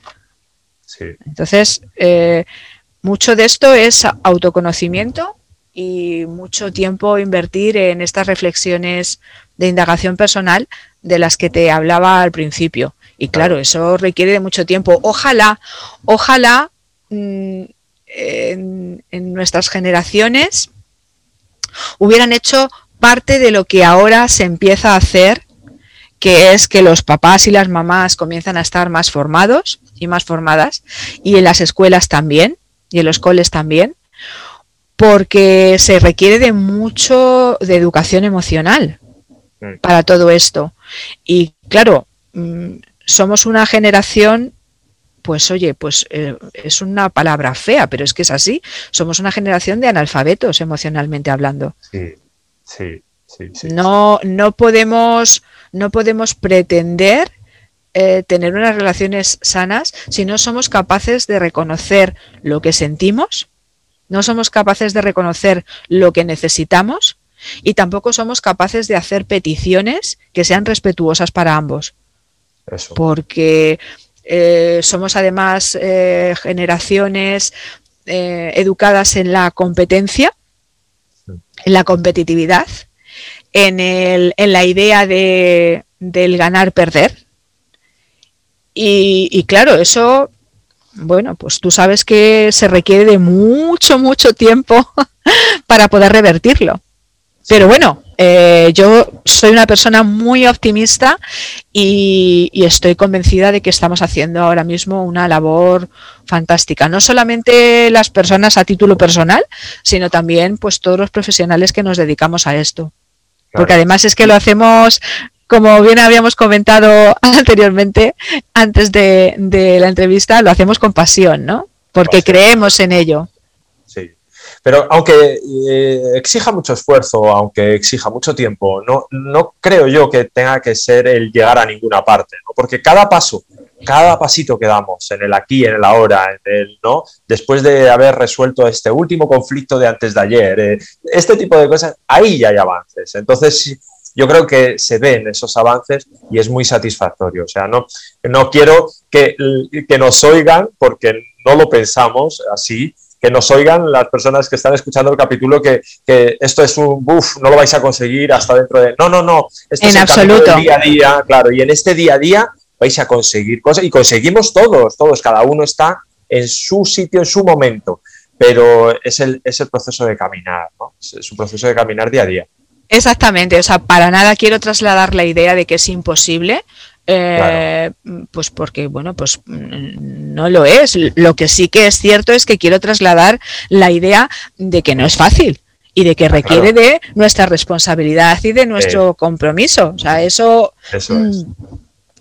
Sí. Entonces, eh, mucho de esto es autoconocimiento y mucho tiempo invertir en estas reflexiones de indagación personal de las que te hablaba al principio. Y claro, eso requiere de mucho tiempo. Ojalá, ojalá mm, en, en nuestras generaciones hubieran hecho parte de lo que ahora se empieza a hacer, que es que los papás y las mamás comienzan a estar más formados y más formadas, y en las escuelas también, y en los coles también, porque se requiere de mucho de educación emocional para todo esto. Y claro, mm, somos una generación, pues oye, pues eh, es una palabra fea, pero es que es así. Somos una generación de analfabetos emocionalmente hablando. Sí, sí, sí. sí, No, no podemos, no podemos pretender eh, tener unas relaciones sanas si no somos capaces de reconocer lo que sentimos, no somos capaces de reconocer lo que necesitamos y tampoco somos capaces de hacer peticiones que sean respetuosas para ambos. Eso. Porque eh, somos además eh, generaciones eh, educadas en la competencia, en la competitividad, en, el, en la idea de, del ganar-perder. Y, y claro, eso, bueno, pues tú sabes que se requiere de mucho, mucho tiempo [LAUGHS] para poder revertirlo. Pero bueno, eh, yo soy una persona muy optimista y, y, estoy convencida de que estamos haciendo ahora mismo una labor fantástica. No solamente las personas a título personal, sino también pues todos los profesionales que nos dedicamos a esto. Claro. Porque además es que lo hacemos como bien habíamos comentado [LAUGHS] anteriormente, antes de, de, la entrevista, lo hacemos con pasión, ¿no? Porque creemos en ello. Pero aunque eh, exija mucho esfuerzo, aunque exija mucho tiempo, no, no creo yo que tenga que ser el llegar a ninguna parte, ¿no? Porque cada paso, cada pasito que damos en el aquí, en el ahora, en el no, después de haber resuelto este último conflicto de antes de ayer, eh, este tipo de cosas, ahí ya hay avances. Entonces, yo creo que se ven esos avances y es muy satisfactorio. O sea, no, no quiero que, que nos oigan porque no lo pensamos así, que nos oigan las personas que están escuchando el capítulo que, que esto es un buff, no lo vais a conseguir hasta dentro de... No, no, no, esto en es el absoluto. día a día, claro, y en este día a día vais a conseguir cosas y conseguimos todos, todos, cada uno está en su sitio, en su momento, pero es el, es el proceso de caminar, ¿no? Es un proceso de caminar día a día. Exactamente, o sea, para nada quiero trasladar la idea de que es imposible, eh, claro. pues porque bueno pues no lo es lo que sí que es cierto es que quiero trasladar la idea de que no es fácil y de que requiere claro. de nuestra responsabilidad y de nuestro compromiso o sea eso eso es.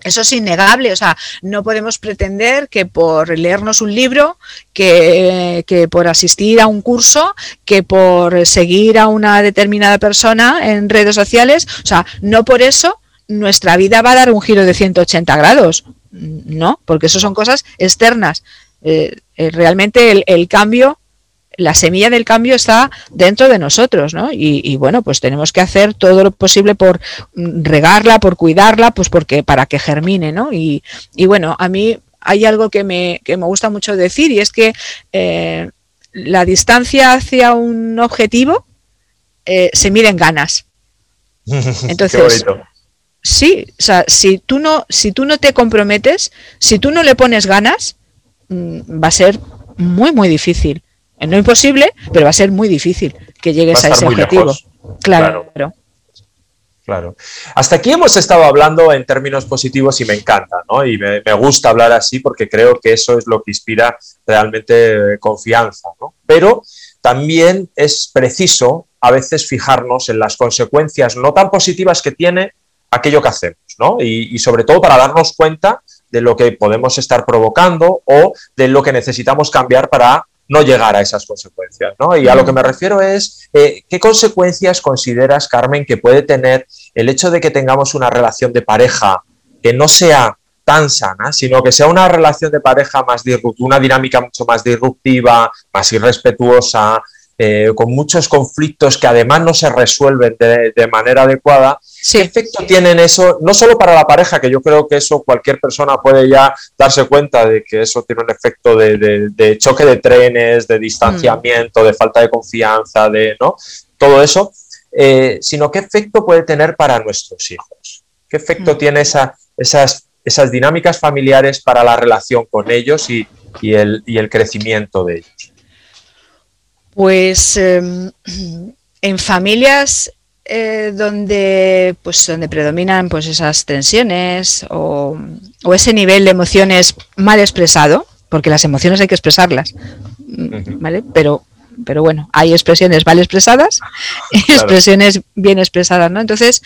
Eso es innegable, o sea, no podemos pretender que por leernos un libro, que, que, por asistir a un curso, que por seguir a una determinada persona en redes sociales, o sea, no por eso nuestra vida va a dar un giro de 180 grados, no, porque eso son cosas externas. Eh, eh, realmente el, el, cambio, la semilla del cambio está dentro de nosotros, ¿no? Y, y, bueno, pues tenemos que hacer todo lo posible por regarla, por cuidarla, pues porque para que germine, ¿no? Y, y bueno, a mí hay algo que me, que me gusta mucho decir y es que eh, la distancia hacia un objetivo se mide en ganas. [LAUGHS] Entonces, Sí, o sea, si tú no, si tú no te comprometes, si tú no le pones ganas, mm, va a ser muy, muy difícil. No imposible, pero va a ser muy difícil que llegues a, a ese objetivo. Claro. claro. Claro. Hasta aquí hemos estado hablando en términos positivos y me encanta, ¿no? Y me, me, gusta hablar así porque creo que eso es lo que inspira realmente confianza, ¿no? Pero también es preciso a veces fijarnos en las consecuencias no tan positivas que tiene aquello que hacemos, ¿no? Y, sobre todo para darnos cuenta de lo que podemos estar provocando o de lo que necesitamos cambiar para no llegar a esas consecuencias, ¿no? Y a lo que me refiero es, eh, ¿qué consecuencias consideras, Carmen, que puede tener el hecho de que tengamos una relación de pareja que no sea tan sana, sino que sea una relación de pareja más disruptiva, una dinámica mucho más disruptiva, más irrespetuosa, eh, con muchos conflictos que además no se resuelven de, manera adecuada, ¿qué efecto tienen eso? No solo para la pareja, que yo creo que eso cualquier persona puede ya darse cuenta de que eso tiene un efecto de, choque de trenes, de distanciamiento, de falta de confianza, de ¿no? todo eso, eh, sino qué efecto puede tener para nuestros hijos. ¿Qué efecto mm. tiene esa, esas, esas dinámicas familiares para la relación con ellos y, el, y el crecimiento de ellos? Pues em, [CLEARS THROAT] en familias eh, donde, pues, donde predominan pues, esas tensiones o, ese nivel de emociones mal expresado, porque las emociones hay que expresarlas, ¿vale? Pero, pero bueno, hay expresiones mal expresadas y [LAUGHS] [LAUGHS] expresiones bien expresadas, ¿no? Entonces,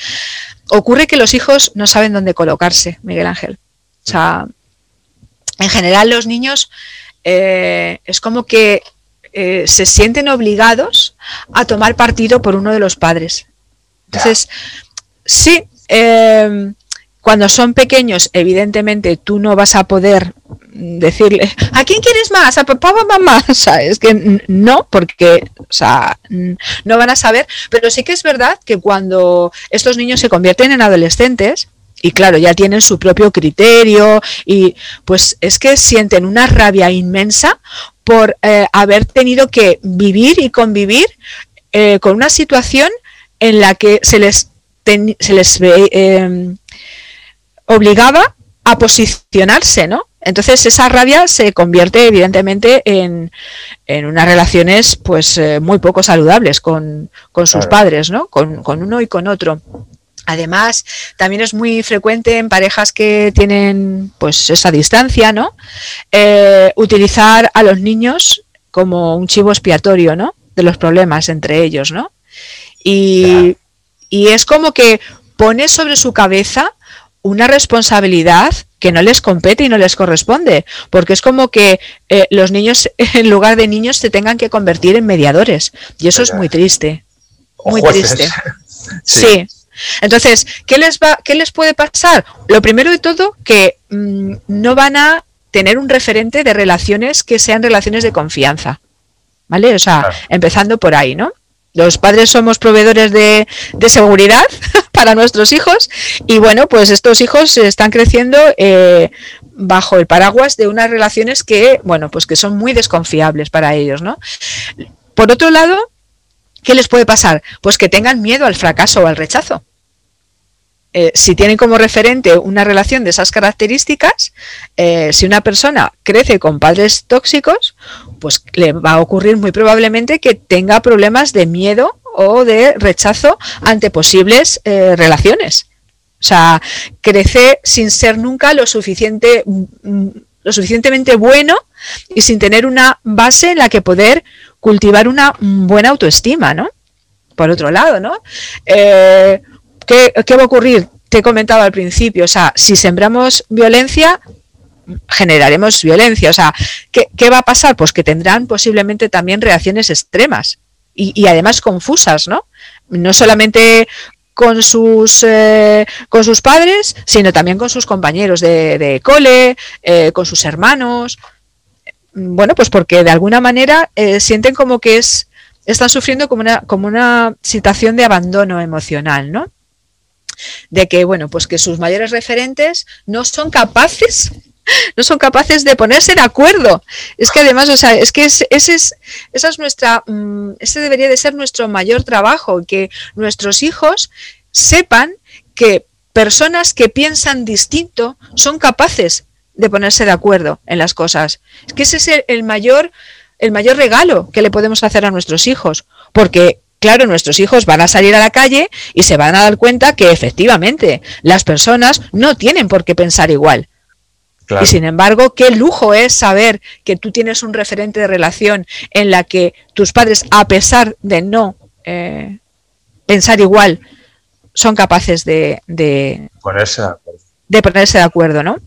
ocurre que los hijos no saben dónde colocarse, Miguel Ángel. O sea, en general los niños eh, es como que eh, se sienten obligados a tomar partido por uno de los padres. Entonces, sí, em, cuando son pequeños, evidentemente tú no vas a poder decirle, ¿a quién quieres más? ¿A papá o a mamá? [LAUGHS] O sea, es que no, porque, o sea, no van a saber, pero sí que es verdad que cuando estos niños se convierten en adolescentes, y claro, ya tienen su propio criterio y pues es que sienten una rabia inmensa por eh, haber tenido que vivir y convivir eh, con una situación en la que se les, se les eh, obligaba a posicionarse, ¿no? Entonces esa rabia se convierte evidentemente en, en unas relaciones pues muy poco saludables con, con sus padres, ¿no? Con, con uno y con otro. Además, también es muy frecuente en parejas que tienen pues esa distancia, ¿no? Eh, utilizar a los niños como un chivo expiatorio, ¿no? De los problemas entre ellos, ¿no? Y, es como que pone sobre su cabeza una responsabilidad que no les compete y no les corresponde, porque es como que eh, los niños, [LAUGHS] en lugar de niños, se tengan que convertir en mediadores. Y eso es muy triste. Muy triste. [LAUGHS] sí. Entonces, ¿qué les, va, ¿qué les puede pasar? Lo primero de todo, que mm, no van a tener un referente de relaciones que sean relaciones de confianza. ¿Vale? O sea, empezando por ahí, ¿no? Los padres somos proveedores de, seguridad [LAUGHS] para nuestros hijos y bueno, pues estos hijos están creciendo eh, bajo el paraguas de unas relaciones que, bueno, pues que son muy desconfiables para ellos, ¿no? Por otro lado, ¿Qué les puede pasar? Pues que tengan miedo al fracaso o al rechazo. Eh, si tienen como referente una relación de esas características, eh, si una persona crece con padres tóxicos, pues le va a ocurrir muy probablemente que tenga problemas de miedo o de rechazo ante posibles eh, relaciones. O sea, crece sin ser nunca lo suficiente mm, lo suficientemente bueno y sin tener una base en la que poder cultivar una buena autoestima, ¿no? Por otro lado, ¿no? Eh, ¿qué, va a ocurrir? Te he comentado al principio, o sea, si sembramos violencia, generaremos violencia. O sea, ¿qué, va a pasar? Pues que tendrán posiblemente también reacciones extremas y, además confusas, ¿no? No solamente con sus, eh, con sus padres, sino también con sus compañeros de, cole, eh, con sus hermanos bueno, pues porque de alguna manera eh, sienten como que es, están sufriendo como una, como una situación de abandono emocional, ¿no? De que, bueno, pues que sus mayores referentes no son capaces, [LAUGHS] no son capaces de ponerse de acuerdo. Es que además, o sea, es que ese es, esa es nuestra, mm, ese debería de ser nuestro mayor trabajo, que nuestros hijos sepan que personas que piensan distinto son capaces de ponerse de acuerdo en las cosas. Es que ese es el, mayor, el mayor regalo que le podemos hacer a nuestros hijos, porque claro, nuestros hijos van a salir a la calle y se van a dar cuenta que efectivamente las personas no tienen por qué pensar igual. Y sin embargo, qué lujo es saber que tú tienes un referente de relación en la que tus padres, a pesar de no eh, pensar igual, son capaces de, de, ponerse de ponerse de acuerdo, ¿no?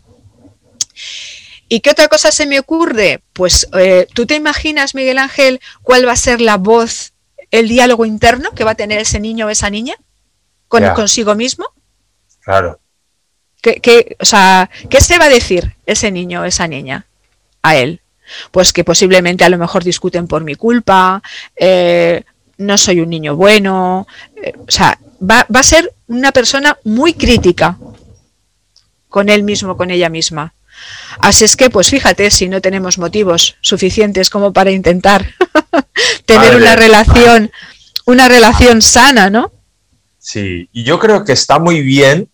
¿Y qué otra cosa se me ocurre? Pues eh, tú te imaginas, Miguel Ángel, cuál va a ser la voz, el diálogo interno que va a tener ese niño o esa niña con, consigo mismo. Claro. ¿Qué, o sea, ¿qué se va a decir ese niño o esa niña a él? Pues que posiblemente a lo mejor discuten por mi culpa, eh, no soy un niño bueno, eh, o sea, va, va a ser una persona muy crítica con él mismo, con ella misma. Así es que, pues fíjate, si no tenemos motivos suficientes como para intentar [LAUGHS] tener una relación, una relación sana, ¿no? Sí, y yo creo que está muy bien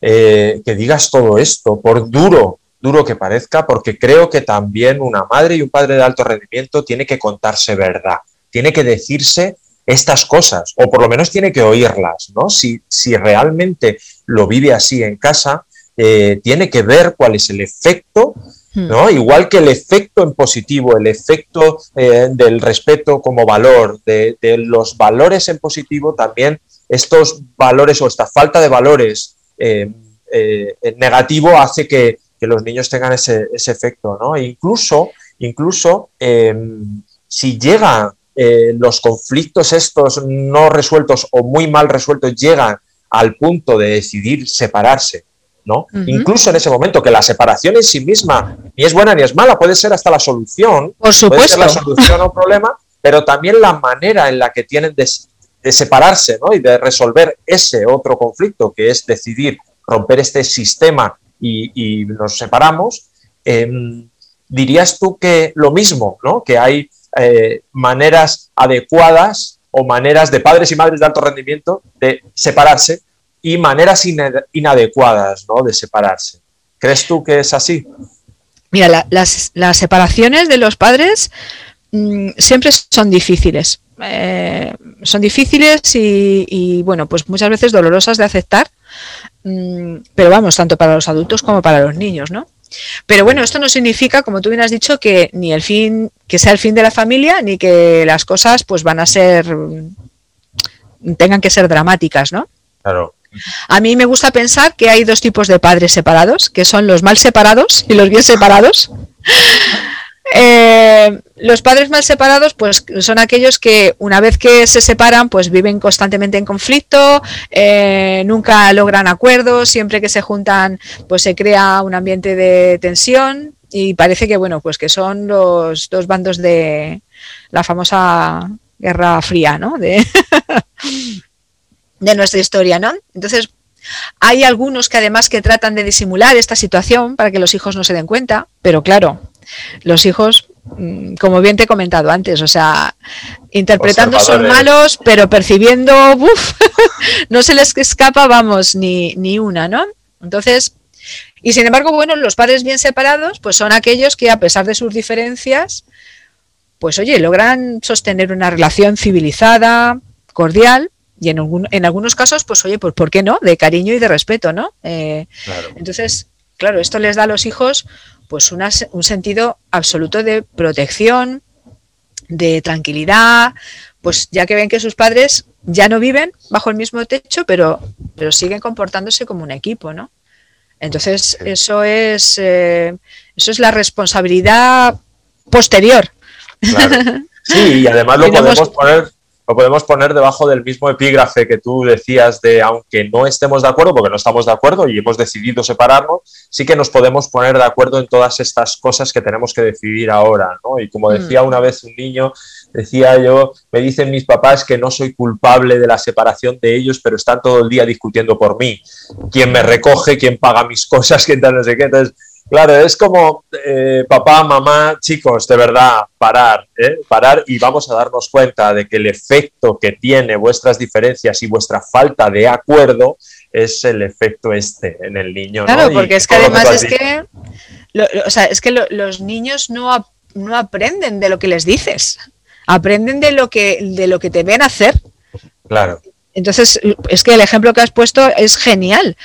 eh, que digas todo esto, por duro, duro que parezca, porque creo que también una madre y un padre de alto rendimiento tiene que contarse verdad, tiene que decirse estas cosas, o por lo menos tiene que oírlas, ¿no? Si, si realmente lo vive así en casa, eh, tiene que ver cuál es el efecto, hmm. ¿no? Igual que el efecto en positivo, el efecto eh, del respeto como valor, de, los valores en positivo, también estos valores o esta falta de valores eh, en negativo hace que, los niños tengan ese, efecto, ¿no? E incluso, incluso em, si llegan los conflictos estos no resueltos o muy mal resueltos llegan al punto de decidir separarse ¿no? Incluso en ese momento, que la separación en sí misma ni es buena ni es mala, puede ser hasta la solución. Por supuesto. Puede ser la solución a un problema, pero también la manera en la que tienen de, separarse y de resolver ese otro conflicto, que es decidir romper este sistema y, nos separamos, em, dirías tú que lo mismo, ¿no? que hay eh, maneras adecuadas o maneras de padres y madres de alto rendimiento de separarse y maneras inadecuadas ¿no? de separarse. ¿Crees tú que es así? Mira, las, separaciones de los padres mm, siempre son difíciles. Eh, son difíciles y, bueno, pues muchas veces dolorosas de aceptar, mm, pero vamos, tanto para los adultos como para los niños, ¿no? Pero bueno, esto no significa, como tú bien has dicho, que ni el fin, que sea el fin de la familia, ni que las cosas pues van a ser tengan que ser dramáticas, ¿no? Claro. A mí me gusta pensar que hay dos tipos de padres separados, que son los mal separados y los bien separados. Eh, los padres mal separados, pues son aquellos que una vez que se separan, pues viven constantemente en conflicto, eh, nunca logran acuerdos, siempre que se juntan, pues se crea un ambiente de tensión y parece que bueno, pues que son los dos bandos de la famosa Guerra Fría, ¿no? De [LAUGHS] de nuestra historia, ¿no? Entonces, hay algunos que además que tratan de disimular esta situación para que los hijos no se den cuenta, pero claro, los hijos, mm, como bien te he comentado antes, o sea, interpretando son malos, pero percibiendo, uff, [LAUGHS] no se les escapa, vamos, ni, ni una, ¿no? Entonces, y sin embargo, bueno, los padres bien separados, pues son aquellos que a pesar de sus diferencias, pues oye, logran sostener una relación civilizada, cordial, y en, en algunos casos, pues oye, pues ¿por qué no? De cariño y de respeto, ¿no? Eh, entonces, claro, esto les da a los hijos pues un sentido absoluto de protección, de tranquilidad, pues ya que ven que sus padres ya no viven bajo el mismo techo, pero, pero siguen comportándose como un equipo, ¿no? Entonces, eso es, eh, eso es la responsabilidad posterior. [LAUGHS] Sí, y además lo podemos poner lo podemos poner debajo del mismo epígrafe que tú decías de aunque no estemos de acuerdo, porque no estamos de acuerdo y hemos decidido separarnos, sí que nos podemos poner de acuerdo en todas estas cosas que tenemos que decidir ahora, ¿no? Y como decía mm. una vez un niño, decía yo, me dicen mis papás que no soy culpable de la separación de ellos, pero están todo el día discutiendo por mí. ¿Quién me recoge? ¿Quién paga mis cosas? [LAUGHS] ¿Quién tal? No sé qué. Entonces, Claro, es como eh, papá, mamá, chicos, de verdad, parar, ¿eh? parar y vamos a darnos cuenta de que el efecto que tiene vuestras diferencias y vuestra falta de acuerdo es el efecto este en el niño. Claro, porque es que además es que, o sea, es que los niños no, no aprenden de lo que les dices, aprenden de lo que, de lo que te ven hacer. Claro. Entonces, es que el ejemplo que has puesto es genial,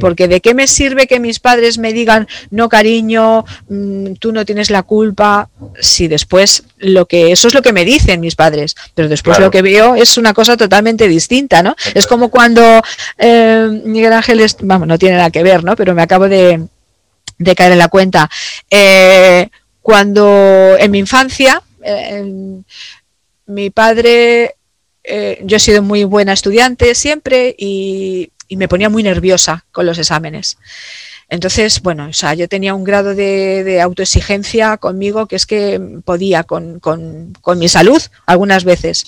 porque ¿de qué me sirve que mis padres me digan, no cariño, mm, tú no tienes la culpa, si después lo que, eso es lo que me dicen mis padres, pero después lo que veo es una cosa totalmente distinta, ¿no? Es como cuando eh, Miguel Ángel, vamos, no tiene nada que ver, ¿no? Pero me acabo de, caer en la cuenta. Eh, cuando en mi infancia, eh, mi padre eh, yo he sido muy buena estudiante siempre y, y me ponía muy nerviosa con los exámenes. Entonces, bueno, o sea, yo tenía un grado de, autoexigencia conmigo que es que podía con, con, con mi salud algunas veces.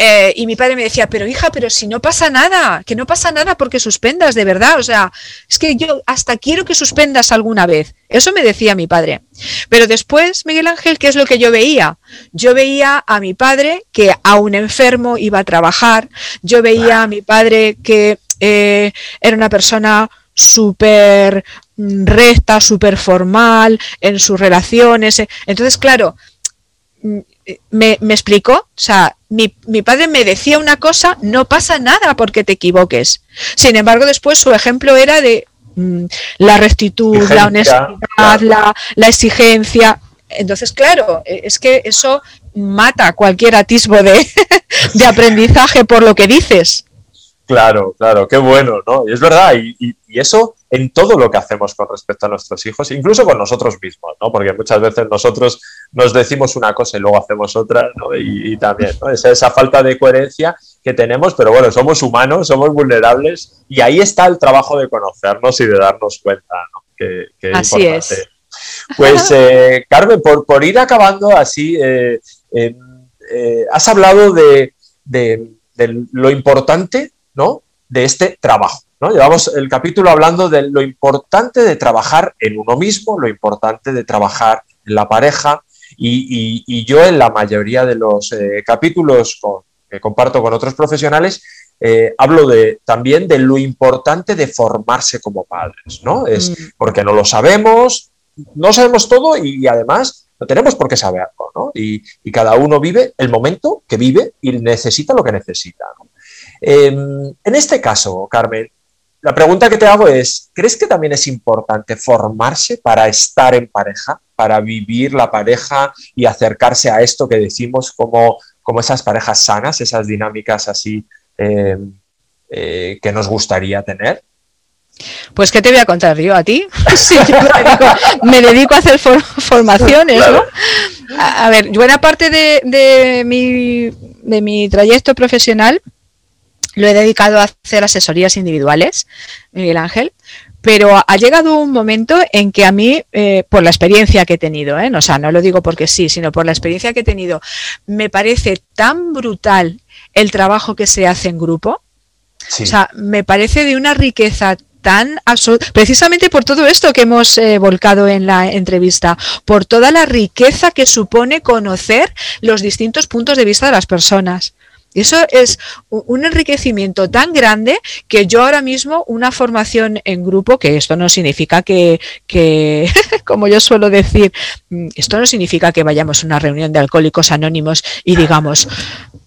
Eh, y mi padre me decía, pero hija, pero si no pasa nada, que no pasa nada porque suspendas, de verdad. O sea, es que yo hasta quiero que suspendas alguna vez. Eso me decía mi padre. Pero después, Miguel Ángel, ¿qué es lo que yo veía? Yo veía a mi padre que a un enfermo iba a trabajar. Yo veía a mi padre que eh, era una persona súper mm, recta, súper formal en sus relaciones. Entonces, claro, mm, me, me explicó, o sea, mi, mi, padre me decía una cosa, no pasa nada porque te equivoques. Sin embargo, después su ejemplo era de mm, la rectitud, la honestidad, la, la, exigencia. Entonces, claro, e, es que eso mata cualquier atisbo de, [LAUGHS] de aprendizaje por lo que dices. Claro, claro, qué bueno, ¿no? Y es verdad, y, y, y, eso en todo lo que hacemos con respecto a nuestros hijos, incluso con nosotros mismos, ¿no? Porque muchas veces nosotros nos decimos una cosa y luego hacemos otra, ¿no? Y, y también, ¿no? Esa, esa falta de coherencia que tenemos, pero bueno, somos humanos, somos vulnerables y ahí está el trabajo de conocernos y de darnos cuenta, ¿no? Que, que así importante. es. Pues, [LAUGHS] eh, Carmen, por, por, ir acabando así, eh, eh, has hablado de, de, de lo importante ¿no? de este trabajo. ¿No? Llevamos el capítulo hablando de lo importante de trabajar en uno mismo, lo importante de trabajar en la pareja y, y, y yo en la mayoría de los eh, capítulos con, que comparto con otros profesionales eh, hablo de, también de lo importante de formarse como padres, ¿no? Es mm. porque no lo sabemos, no sabemos todo y, y además no tenemos por qué saberlo, ¿no? Y, y, cada uno vive el momento que vive y necesita lo que necesita, ¿no? Eh, en este caso, Carmen, la pregunta que te hago es, ¿crees que también es importante formarse para estar en pareja, para vivir la pareja y acercarse a esto que decimos como, como esas parejas sanas, esas dinámicas así eh, eh, que nos gustaría tener? Pues, ¿qué te voy a contar yo a ti? [LAUGHS] Sí, yo me, dedico, me, dedico, a hacer for formaciones, claro. ¿no? A, a, ver, buena parte de, de, mi, de mi trayecto profesional lo he dedicado a hacer asesorías individuales, Miguel Ángel, pero ha llegado un momento en que a mí, eh, por la experiencia que he tenido, ¿eh? o sea, no lo digo porque sí, sino por la experiencia que he tenido, me parece tan brutal el trabajo que se hace en grupo. Sí. O sea, me parece de una riqueza tan absoluta, precisamente por todo esto que hemos eh, volcado en la entrevista, por toda la riqueza que supone conocer los distintos puntos de vista de las personas. Eso es un enriquecimiento tan grande que yo ahora mismo una formación en grupo, que esto no significa que, que [LAUGHS] como yo suelo decir, mm, esto no significa que vayamos a una reunión de alcohólicos anónimos y digamos,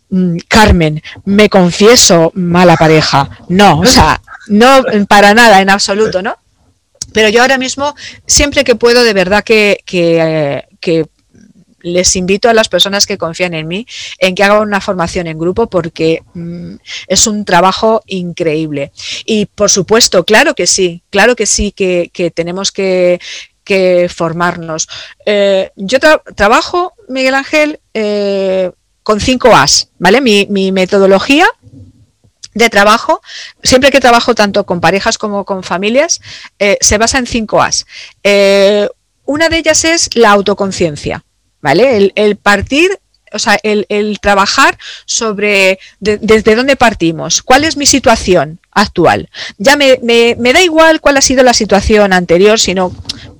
mm, Carmen, me confieso mala pareja. No, o sea, no para nada, en absoluto, ¿no? Pero yo ahora mismo, siempre que puedo, de verdad que, que, eh, que les invito a las personas que confían en mí en que hagan una formación en grupo porque mmm, es un trabajo increíble. Y por supuesto, claro que sí, claro que sí, que, tenemos que, formarnos. Eh, yo tra trabajo, Miguel Ángel, eh, con cinco As, ¿vale? Mi, mi metodología de trabajo, siempre que trabajo tanto con parejas como con familias, eh, se basa en cinco As. Una de ellas es la autoconciencia. ¿Vale? El, el partir o sea, el, el trabajar sobre de, desde dónde partimos, cuál es mi situación actual. Ya me, me, me, da igual cuál ha sido la situación anterior, sino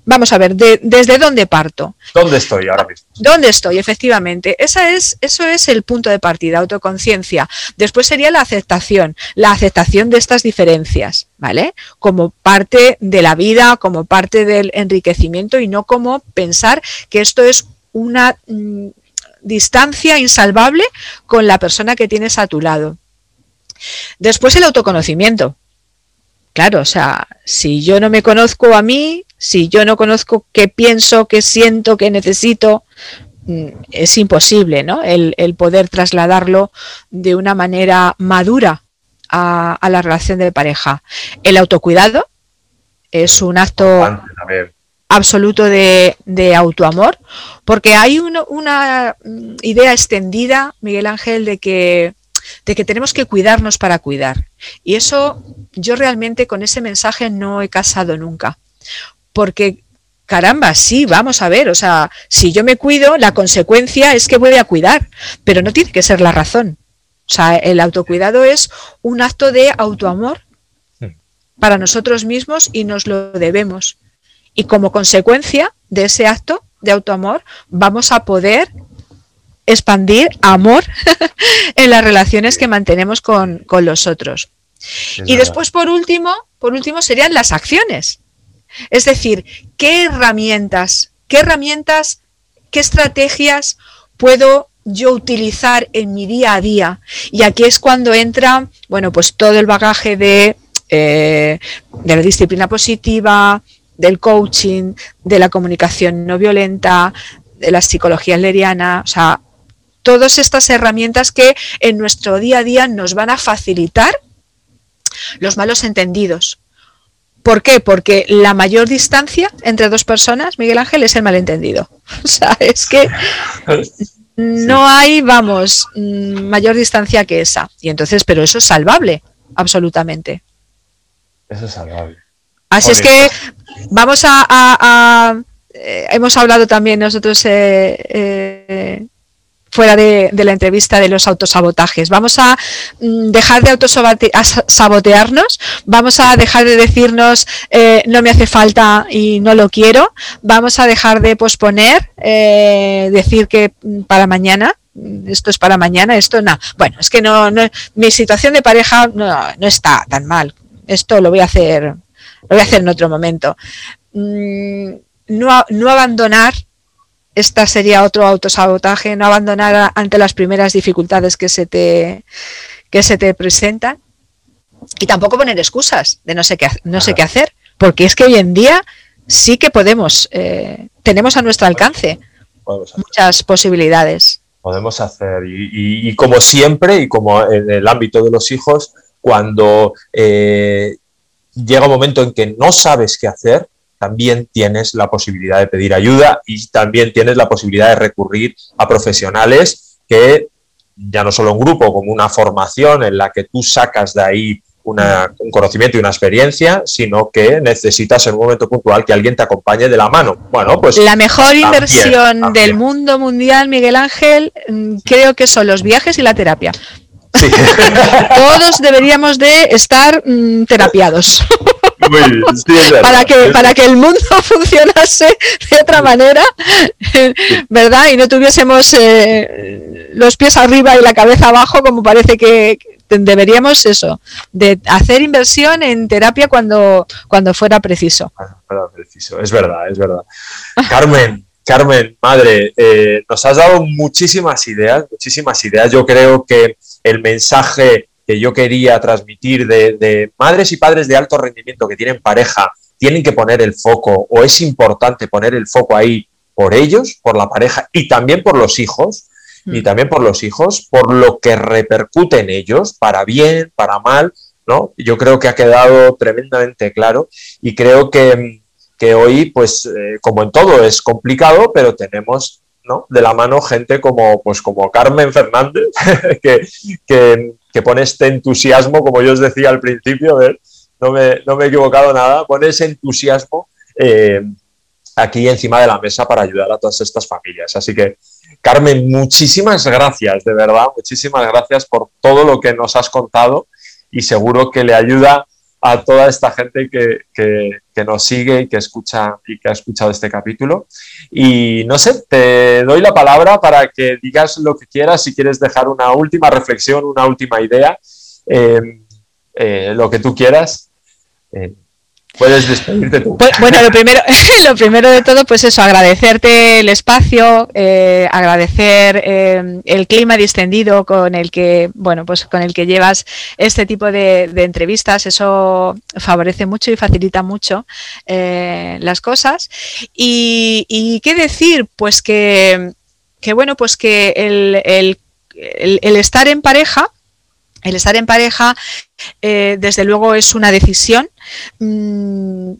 vamos a ver, de, desde dónde parto. ¿Dónde estoy ahora mismo? ¿Dónde estoy? Efectivamente. Esa es, eso es el punto de partida, autoconciencia. Después sería la aceptación, la aceptación de estas diferencias, ¿vale? Como parte de la vida, como parte del enriquecimiento y no como pensar que esto es una mmm, distancia insalvable con la persona que tienes a tu lado. Después el autoconocimiento. Claro, o sea, si yo no me conozco a mí, si yo no conozco qué pienso, qué siento, qué necesito, mm, es imposible, ¿no? El, poder trasladarlo de una manera madura a, a, la relación de pareja. El autocuidado es un acto absoluto de, de autoamor, porque hay un, una idea extendida, Miguel Ángel, de que de que tenemos que cuidarnos para cuidar. Y eso yo realmente con ese mensaje no he casado nunca. Porque caramba, sí, vamos a ver, o sea, si yo me cuido, la consecuencia es que voy a cuidar, pero no tiene que ser la razón. O sea, el autocuidado es un acto de autoamor para nosotros mismos y nos lo debemos. Y como consecuencia de ese acto de autoamor, vamos a poder expandir amor [LAUGHS] en las relaciones que mantenemos con, los otros. y después, por último, por último, serían las acciones. Es decir, ¿qué herramientas, qué herramientas, qué estrategias puedo yo utilizar en mi día a día? Y aquí es cuando entra, bueno, pues todo el bagaje de, eh, de la disciplina positiva, del coaching, de la comunicación no violenta, de la psicología leriana, o sea, todas estas herramientas que en nuestro día a día nos van a facilitar los malos entendidos. ¿Por qué? Porque la mayor distancia entre dos personas, Miguel Ángel, es el malentendido. [LAUGHS] O sea, es que no hay, vamos, mm, mayor distancia que esa. Y entonces, pero eso es salvable, absolutamente. Eso es salvable. Así es que vamos a... Eh, hemos hablado también nosotros eh, eh, fuera de, la entrevista de los autosabotajes. Vamos a mm, dejar de autosabotearnos, vamos a dejar de decirnos eh, no me hace falta y no lo quiero, vamos a dejar de posponer, eh, decir que mm, para mañana, mm, esto es para mañana, esto no. Bueno, es que no, mi situación de pareja no, no, está tan mal. Esto lo voy a hacer, lo voy a hacer en otro momento. no, no abandonar esta sería otro autosabotaje, no abandonar ante las primeras dificultades que se te, que se te presentan. Y tampoco poner excusas de no sé qué, no sé qué hacer, porque es que hoy en día sí que podemos, eh, tenemos a nuestro alcance muchas posibilidades. Podemos hacer, y, como siempre, y como en el ámbito de los hijos, cuando eh, llega un momento en que no sabes qué hacer, también tienes la posibilidad de pedir ayuda y también tienes la posibilidad de recurrir a profesionales que ya no solo un grupo, como una formación en la que tú sacas de ahí un conocimiento y una experiencia, sino que necesitas en un momento puntual que alguien te acompañe de la mano. Bueno, pues la mejor inversión del mundo mundial, Miguel Ángel, mm, creo que son los viajes y la terapia. [LAUGHS] Todos deberíamos de estar mm, terapiados. para, que, para que el mundo [LAUGHS] funcionase de otra manera, ¿verdad? Y no tuviésemos eh, los pies arriba y la cabeza abajo, como parece que deberíamos eso, de hacer inversión en terapia cuando, cuando fuera preciso. preciso. Es verdad, es verdad. Carmen, Carmen, madre, eh, nos has dado muchísimas ideas, muchísimas ideas. Yo creo que el mensaje que yo quería transmitir de, madres y padres de alto rendimiento que tienen pareja, tienen que poner el foco o es importante poner el foco ahí por ellos, por la pareja y también por los hijos, y mm. también por los hijos, por lo que repercute en ellos, para bien, para mal, ¿no? Yo creo que ha quedado tremendamente claro y creo que, hoy, pues, eh, como en todo, es complicado, pero tenemos ¿no? de la mano gente como, pues, como Carmen Fernández, [LAUGHS] que, que, que pone este entusiasmo, como yo os decía al principio, no, me, no me he equivocado nada, pone ese entusiasmo eh, aquí encima de la mesa para ayudar a todas estas familias. Así que, Carmen, muchísimas gracias, de verdad, muchísimas gracias por todo lo que nos has contado y seguro que le ayuda a toda esta gente que, nos sigue y que escucha y que ha escuchado este capítulo. Y no sé, te doy la palabra para que digas lo que quieras, si quieres dejar una última reflexión, una última idea, eh, eh, lo que tú quieras. Eh, Puedes despedirte tú. Pues, bueno, lo primero, [LAUGHS] lo primero de todo, pues eso, agradecerte el espacio, eh, agradecer eh, el clima distendido con el que, bueno, pues con el que llevas este tipo de, entrevistas. Eso favorece mucho y facilita mucho eh, las cosas. Y, qué decir, pues que, que bueno, pues que el, el estar en pareja el estar en pareja, eh, desde luego, es una decisión, mm,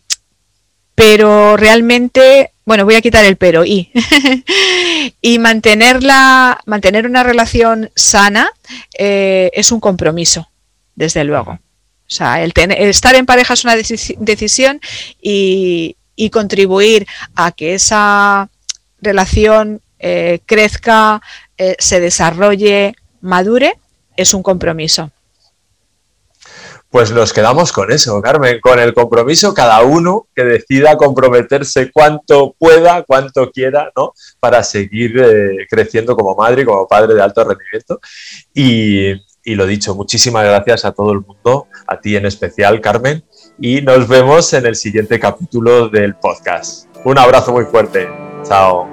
pero realmente, bueno, voy a quitar el pero y. [LAUGHS] Mantenerla, mantener una relación sana eh, es un compromiso, desde luego. O sea, el, estar en pareja es una decisión y, contribuir a que esa relación eh, crezca, se desarrolle, madure, es un compromiso. Pues nos quedamos con eso, Carmen, con el compromiso, cada uno que decida comprometerse cuanto pueda, cuanto quiera, ¿no? Para seguir eh, creciendo como madre y como padre de alto rendimiento. Y, y lo dicho, muchísimas gracias a todo el mundo, a ti en especial, Carmen, y nos vemos en el siguiente capítulo del podcast. Un abrazo muy fuerte. Chao.